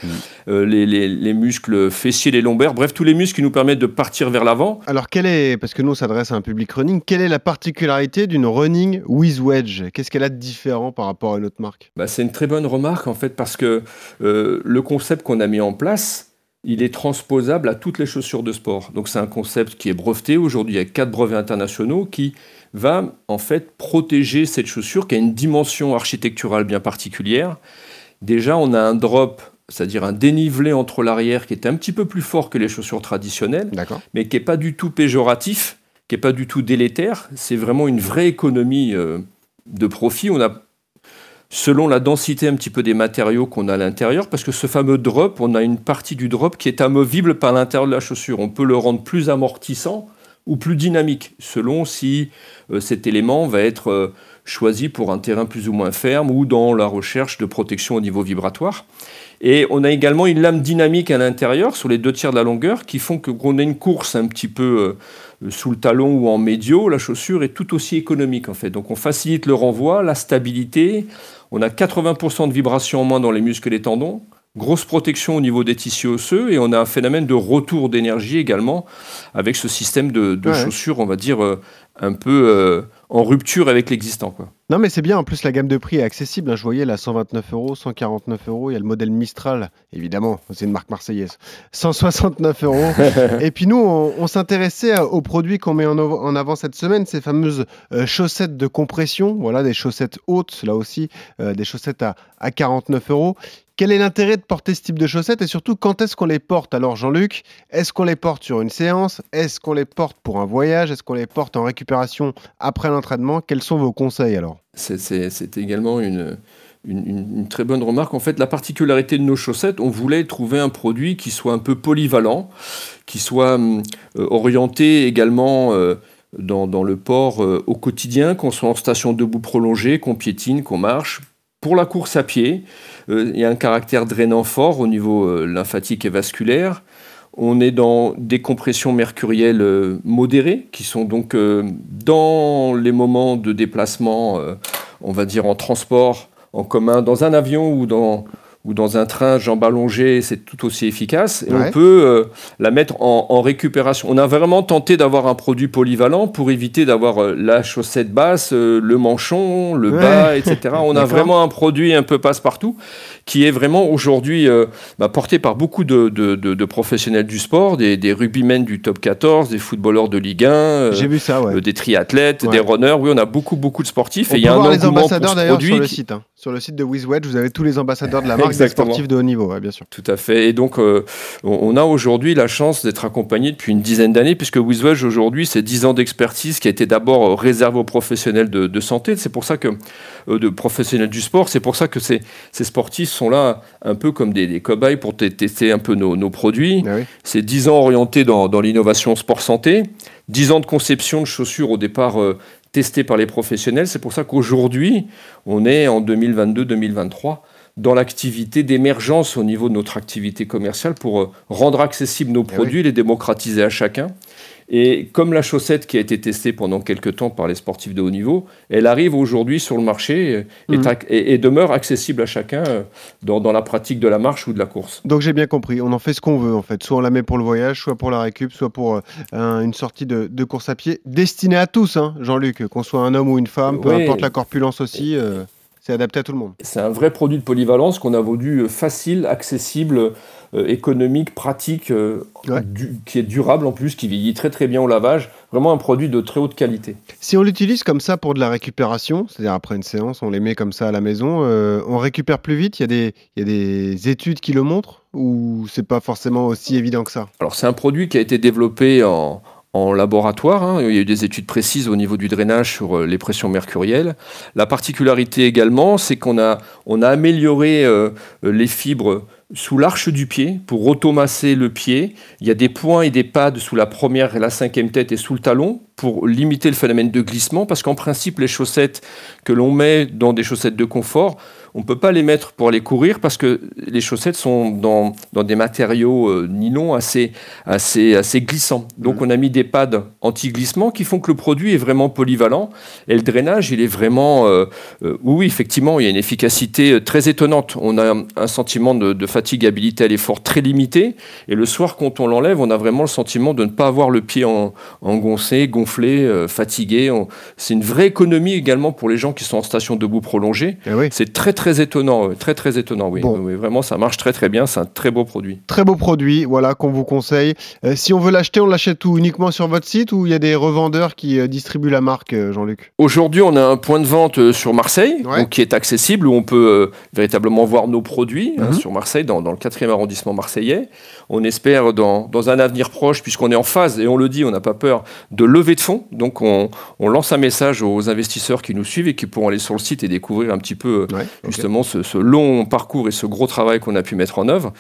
euh, les, les- les muscles fessiers, les lombaires, bref, tous les muscles qui nous permettent de partir vers l'avant. Alors, quelle est, parce que nous on s'adresse à un public running, quelle est la particularité d'une running with wedge? Qu'est-ce qu'elle a de différent par rapport à une autre marque? Bah, c'est une très bonne remarque en fait parce que euh, le concept qu'on a mis en place, il est transposable à toutes les chaussures de sport. Donc c'est un concept qui est breveté aujourd'hui avec quatre brevets internationaux qui va en fait protéger cette chaussure qui a une dimension architecturale bien particulière. Déjà, on a un drop, c'est-à-dire un dénivelé entre l'arrière qui est un petit peu plus fort que les chaussures traditionnelles mais qui n'est pas du tout péjoratif, qui n'est pas du tout délétère. C'est vraiment une vraie économie euh, de profit. On a, selon la densité un petit peu des matériaux qu'on a à l'intérieur, parce que ce fameux drop, on a une partie du drop qui est amovible par l'intérieur de la chaussure. On peut le rendre plus amortissant ou plus dynamique, selon si euh, cet élément va être euh, choisi pour un terrain plus ou moins ferme ou dans la recherche de protection au niveau vibratoire. Et on a également une lame dynamique à l'intérieur, sur les deux tiers de la longueur, qui font qu'on a une course un petit peu euh, sous le talon ou en médio, la chaussure est tout aussi économique en fait. Donc on facilite le renvoi, la stabilité, on a 80% de vibration en moins dans les muscles et les tendons, grosse protection au niveau des tissus osseux, et on a un phénomène de retour d'énergie également avec ce système de, de Ouais. chaussures, on va dire, euh, un peu euh, en rupture avec l'existant. quoi. Non, mais c'est bien. En plus, la gamme de prix est accessible. hein. Je voyais là 129 euros, 149 euros. Il y a le modèle Mistral, évidemment. C'est une marque marseillaise. 169 euros. *laughs* Et puis nous, on, on s'intéressait aux produits qu'on met en avant cette semaine, ces fameuses euh, chaussettes de compression. Voilà, des chaussettes hautes, là aussi, euh, des chaussettes à, à 49 euros. Quel est l'intérêt de porter ce type de chaussettes et surtout quand est-ce qu'on les porte? Alors Jean-Luc, est-ce qu'on les porte sur une séance? Est-ce qu'on les porte pour un voyage? Est-ce qu'on les porte en récupération après l'entraînement? Quels sont vos conseils alors? C'est- également une, une, très bonne remarque. En fait, la particularité de nos chaussettes, on voulait trouver un produit qui soit un peu polyvalent, qui soit hum, euh, orienté également euh, dans, dans le port euh, au quotidien, qu'on soit en station debout prolongée, qu'on piétine, qu'on marche. Pour la course à pied, euh, il y a un caractère drainant fort au niveau euh, lymphatique et vasculaire. On est dans des compressions mercurielles euh, modérées, qui sont donc dans les moments de déplacement, on va dire en transport en commun, dans un avion ou dans, ou dans un train, jambes allongées, c'est tout aussi efficace. Et Ouais. on peut euh, la mettre en, en récupération. On a vraiment tenté d'avoir un produit polyvalent pour éviter d'avoir euh, la chaussette basse, euh, le manchon, le Ouais. bas, etc. *laughs* On a vraiment un produit un peu passe-partout qui est vraiment aujourd'hui euh, bah, porté par beaucoup de, de- de- de professionnels du sport, des, des rugbymen du top 14, des footballeurs de Ligue 1, euh, J'ai vu ça, ouais. euh, des triathlètes, des runners. Oui, on a beaucoup, beaucoup de sportifs. On et il y a un engouement pour ambassadeurs ce d'ailleurs produit sur le site. hein. Sur le site de WizWedge, vous avez tous les ambassadeurs de la marque des sportifs de haut niveau, ouais, bien sûr. Tout à fait. Et donc, euh, on a aujourd'hui la chance d'être accompagné depuis une dizaine d'années, puisque WizWedge, aujourd'hui, c'est 10 ans d'expertise qui a été d'abord euh, réservé aux professionnels de, de santé. C'est pour ça que, euh, de professionnels du sport, c'est pour ça que ces, ces sportifs sont là un peu comme des, des cobayes pour te- tester un peu nos, nos produits. Ah oui. C'est 10 ans orientés dans, dans l'innovation sport-santé, 10 ans de conception de chaussures au départ euh, testées par les professionnels. C'est pour ça qu'aujourd'hui, on est en 2022-2023 dans l'activité d'émergence au niveau de notre activité commerciale pour euh, rendre accessibles nos Eh produits, les démocratiser à chacun. Et comme la chaussette qui a été testée pendant quelques temps par les sportifs de haut niveau, elle arrive aujourd'hui sur le marché Mhm. et, et demeure accessible à chacun euh, dans, dans la pratique de la marche ou de la course. Donc j'ai bien compris, on en fait ce qu'on veut en fait. Soit on la met pour le voyage, soit pour la récup, soit pour euh, un- une sortie de, de course à pied. Destinée à tous, hein, Jean-Luc, qu'on soit un homme ou une femme, peu Oui. importe la corpulence aussi, euh, c'est adapté à tout le monde. C'est un vrai produit de polyvalence qu'on a voulu euh, facile, accessible, euh, économique, pratique, euh, Ouais. du- qui est durable en plus, qui vieillit très très bien au lavage. Vraiment un produit de très haute qualité. Si on l'utilise comme ça pour de la récupération, c'est-à-dire après une séance, on les met comme ça à la maison, euh, on récupère plus vite? Il y, a des, il y a des études qui le montrent? Ou c'est pas forcément aussi évident que ça? Alors c'est un produit qui a été développé en, en laboratoire. hein. Il y a eu des études précises au niveau du drainage sur euh, les pressions mercurielles. La particularité également, c'est qu'on a, on a amélioré euh, les fibres sous l'arche du pied pour automasser le pied. Il y a des points et des pads sous la première et la cinquième tête et sous le talon pour limiter le phénomène de glissement, parce qu'en principe, les chaussettes que l'on met dans des chaussettes de confort, on ne peut pas les mettre pour aller courir parce que les chaussettes sont dans, dans des matériaux euh, nylon assez, assez, assez glissants. Donc on a mis des pads anti-glissement qui font que le produit est vraiment polyvalent et le drainage, il est vraiment... euh, euh, oui, effectivement, il y a une efficacité euh, très étonnante. On a un sentiment de, de fatigabilité à l'effort très limité et le soir, quand on l'enlève, on a vraiment le sentiment de ne pas avoir le pied en, engoncé, gonflé, euh, fatigué. On- C'est une vraie économie également pour les gens qui sont en station debout prolongée. Eh oui. C'est très très étonnant, très très étonnant, oui. Bon. Oui, oui, vraiment, ça marche très très bien, c'est un très beau produit. Très beau produit, voilà, qu'on vous conseille. Euh, si on veut l'acheter, on l'achète où? Uniquement sur votre site ou il y a des revendeurs qui euh, distribuent la marque, euh, Jean-Luc? Aujourd'hui, on a un point de vente sur Marseille, Ouais. donc qui est accessible, où on peut véritablement voir nos produits hein, Mhm. sur Marseille, dans, dans le 4e arrondissement marseillais. On espère dans, dans un avenir proche, puisqu'on est en phase, et on le dit, on n'a pas peur, de lever de fonds. Donc on, on lance un message aux investisseurs qui nous suivent et qui pourront aller sur le site et découvrir un petit peu euh, Ouais, justement ce, ce long parcours et ce gros travail qu'on a pu mettre en œuvre.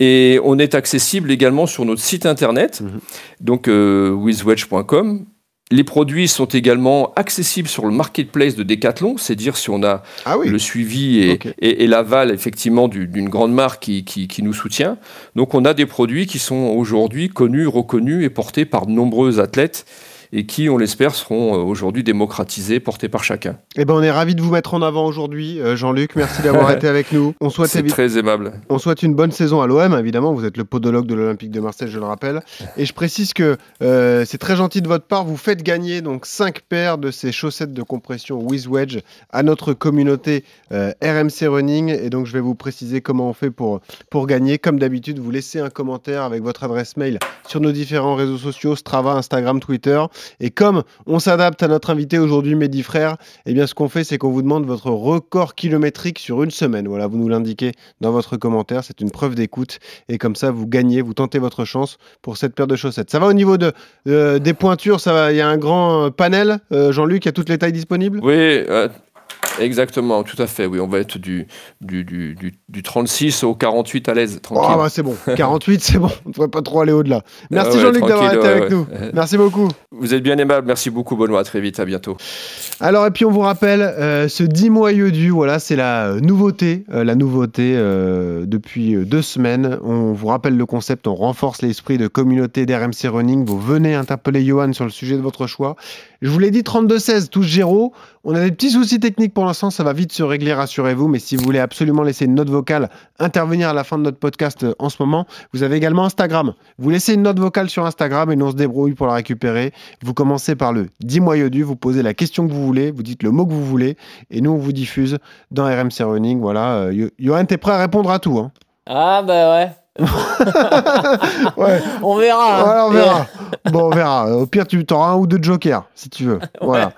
Et on est accessible également sur notre site internet, Mhm. donc euh, withwedge.com. Les produits sont également accessibles sur le marketplace de Decathlon, c'est dire si on a Ah oui, le suivi et, Ok. et- et l'aval effectivement du- d'une grande marque qui, qui- qui nous soutient. Donc on a des produits qui sont aujourd'hui connus, reconnus et portés par de nombreux athlètes et qui, on l'espère, seront euh, aujourd'hui démocratisés, portés par chacun. Eh ben, on est ravis de vous mettre en avant aujourd'hui, euh, Jean-Luc. Merci d'avoir *laughs* été avec nous. On souhaite, C'est très aimable. on souhaite une bonne saison à l'OM, évidemment. Vous êtes le podologue de l'Olympique de Marseille, je le rappelle. Et je précise que euh, c'est très gentil de votre part. Vous faites gagner donc 5 paires de ces chaussettes de compression With Wedge à notre communauté euh, RMC Running. Et donc, je vais vous préciser comment on fait pour, pour gagner. Comme d'habitude, vous laissez un commentaire avec votre adresse mail sur nos différents réseaux sociaux, Strava, Instagram, Twitter. Et comme on s'adapte à notre invité aujourd'hui, Mehdi Frère, eh bien, ce qu'on fait, c'est qu'on vous demande votre record kilométrique sur une semaine. Voilà, vous nous l'indiquez dans votre commentaire. C'est une preuve d'écoute. Et comme ça, vous gagnez, vous tentez votre chance pour cette paire de chaussettes. Ça va au niveau de, euh, des pointures Il y a un grand euh, panel. Euh, Jean-Luc, il y a toutes les tailles disponibles? Oui, exactement, tout à fait. Oui, on va être du, du, du, du- du 36 au 48 à l'aise, Oh, tranquille. bah, c'est bon. 48, c'est bon. On ne devrait pas trop aller au-delà. Merci Ah ouais, Jean-Luc d'avoir été avec ouais. nous. Merci beaucoup. Vous êtes bien aimable. Merci beaucoup, Benoît. À très vite. À bientôt. Alors, et puis on vous rappelle, euh, ce 10 mois du, voilà, c'est la nouveauté, euh, la nouveauté euh, depuis deux semaines. On vous rappelle le concept, on renforce l'esprit de communauté d'RMC Running. Vous venez interpeller Johan sur le sujet de votre choix. Je vous l'ai dit, 32-16, touche Géraud. On a des petits soucis techniques pour l'instant, ça va vite se régler, rassurez-vous. Mais si vous voulez absolument laisser une note vocale, intervenir à la fin de notre podcast euh, en ce moment, vous avez également Instagram. Vous laissez une note vocale sur Instagram et nous on se débrouille pour la récupérer. Vous commencez par le 10 mois du, vous posez la question que vous voulez, vous dites le mot que vous voulez, et nous on vous diffuse dans RMC Running. Voilà, euh, Johan, t'es prêt à répondre à tout hein? Ah bah ouais. *laughs* Ouais, On verra. hein. voilà, on verra. *laughs* Bon, on verra. Au pire, tu auras un ou deux jokers, si tu veux. *laughs* Voilà.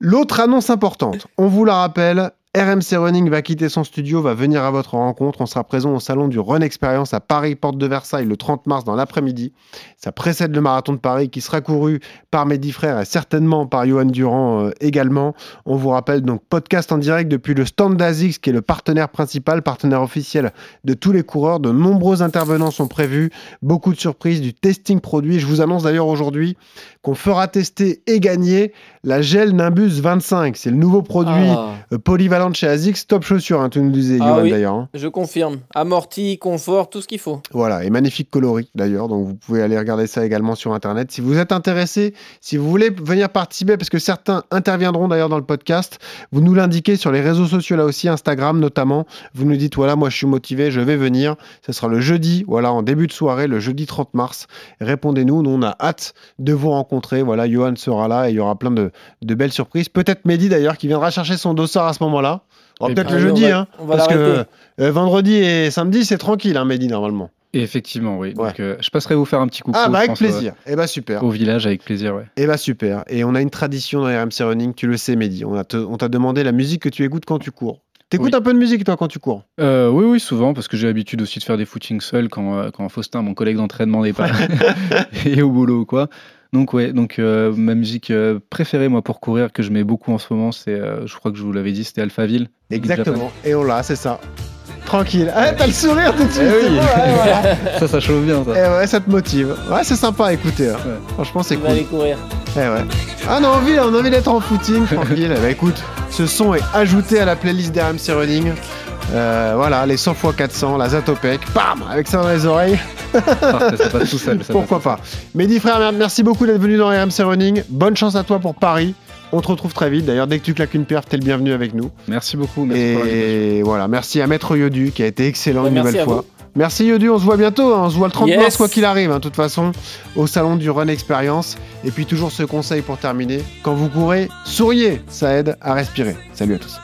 L'autre annonce importante, on vous la rappelle, RMC Running va quitter son studio, va venir à votre rencontre. On sera présent au salon du Run Experience à Paris, porte de Versailles, le 30 mars dans l'après-midi. Ça précède le marathon de Paris qui sera couru par mes dix frères et certainement par Johan Durand euh, également. On vous rappelle donc podcast en direct depuis le stand d'Azix qui est le partenaire principal, partenaire officiel de tous les coureurs. De nombreux intervenants sont prévus, beaucoup de surprises, du testing produit. Je vous annonce d'ailleurs aujourd'hui qu'on fera tester et gagner la gel Nimbus 25. C'est le nouveau produit Ah, euh, polyvalent chez Azix, top chaussure, hein, tu nous disais, Ah oui. d'ailleurs. hein. je confirme. Amorti, confort, tout ce qu'il faut. Voilà, et magnifique coloris d'ailleurs, donc vous pouvez aller regarder ça également sur internet. Si vous êtes intéressé, si vous voulez venir participer, parce que certains interviendront d'ailleurs dans le podcast, vous nous l'indiquez sur les réseaux sociaux là aussi, Instagram notamment. Vous nous dites voilà, moi je suis motivé, je vais venir. Ce sera le jeudi, voilà, en début de soirée, le jeudi 30 mars. Répondez-nous, nous on a hâte de vous rencontrer. Voilà, Johan sera là et il y aura plein de, de belles surprises. Peut-être Mehdi d'ailleurs qui viendra chercher son dossard à ce moment-là. Oh, Et Peut-être le Ah, jeudi, on va- hein, on va parce que euh, vendredi et samedi c'est tranquille, hein, Mehdi normalement. Et effectivement, oui. Ouais. Donc, euh, je passerai vous faire un petit coucou. Ah bah avec pense, plaisir. Eh bah super. euh, au village, avec plaisir, ouais. Eh bah super. Et on a une tradition dans RMC Running, tu le sais Mehdi. On a te- on t'a demandé la musique que tu écoutes quand tu cours. T'écoutes Oui. un peu de musique toi quand tu cours? Euh, oui, oui, souvent, parce que j'ai l'habitude aussi de faire des footings seul quand, euh, quand Faustin, mon collègue d'entraînement, n'est pas *laughs* *laughs* et au boulot ou quoi. Donc ouais, donc euh, ma musique euh, préférée moi pour courir que je mets beaucoup en ce moment, c'est, euh, je crois que je vous l'avais dit, c'était Alphaville. Exactement. Et on l'a, c'est ça. Tranquille. Ah, t'as le sourire tout de suite. Eh oui. bon, ouais, voilà. *laughs* Ça, ça chauffe bien, ça. Eh ouais, ça te motive. Ouais, c'est sympa à écouter. hein. Ouais. Franchement, c'est On va cool. aller courir. Eh ouais. Ah, on a envie, on a envie d'être en footing, tranquille. bah *laughs* écoute, ce son est ajouté à la playlist des RMC Running. Euh, voilà, les 100 x 400, la Zatopek, bam, avec ça dans les oreilles. Parfait, ça passe tout seul. ça *laughs* Pourquoi pas. Mehdi frère, mer- merci beaucoup d'être venu dans RMC Running. Bonne chance à toi pour Paris. On te retrouve très vite. D'ailleurs, dès que tu claques une perf, t'es le bienvenu avec nous. Merci beaucoup. Merci pour. Et voilà, merci à Maître Yodu qui a été excellent Ouais, une nouvelle fois. vous. Merci Yodu, on se voit bientôt, hein. on se voit le 30 Yes. mars quoi qu'il arrive, hein, de toute façon, au salon du Run Experience. Et puis toujours ce conseil pour terminer, quand vous courez, souriez, ça aide à respirer. Salut à tous.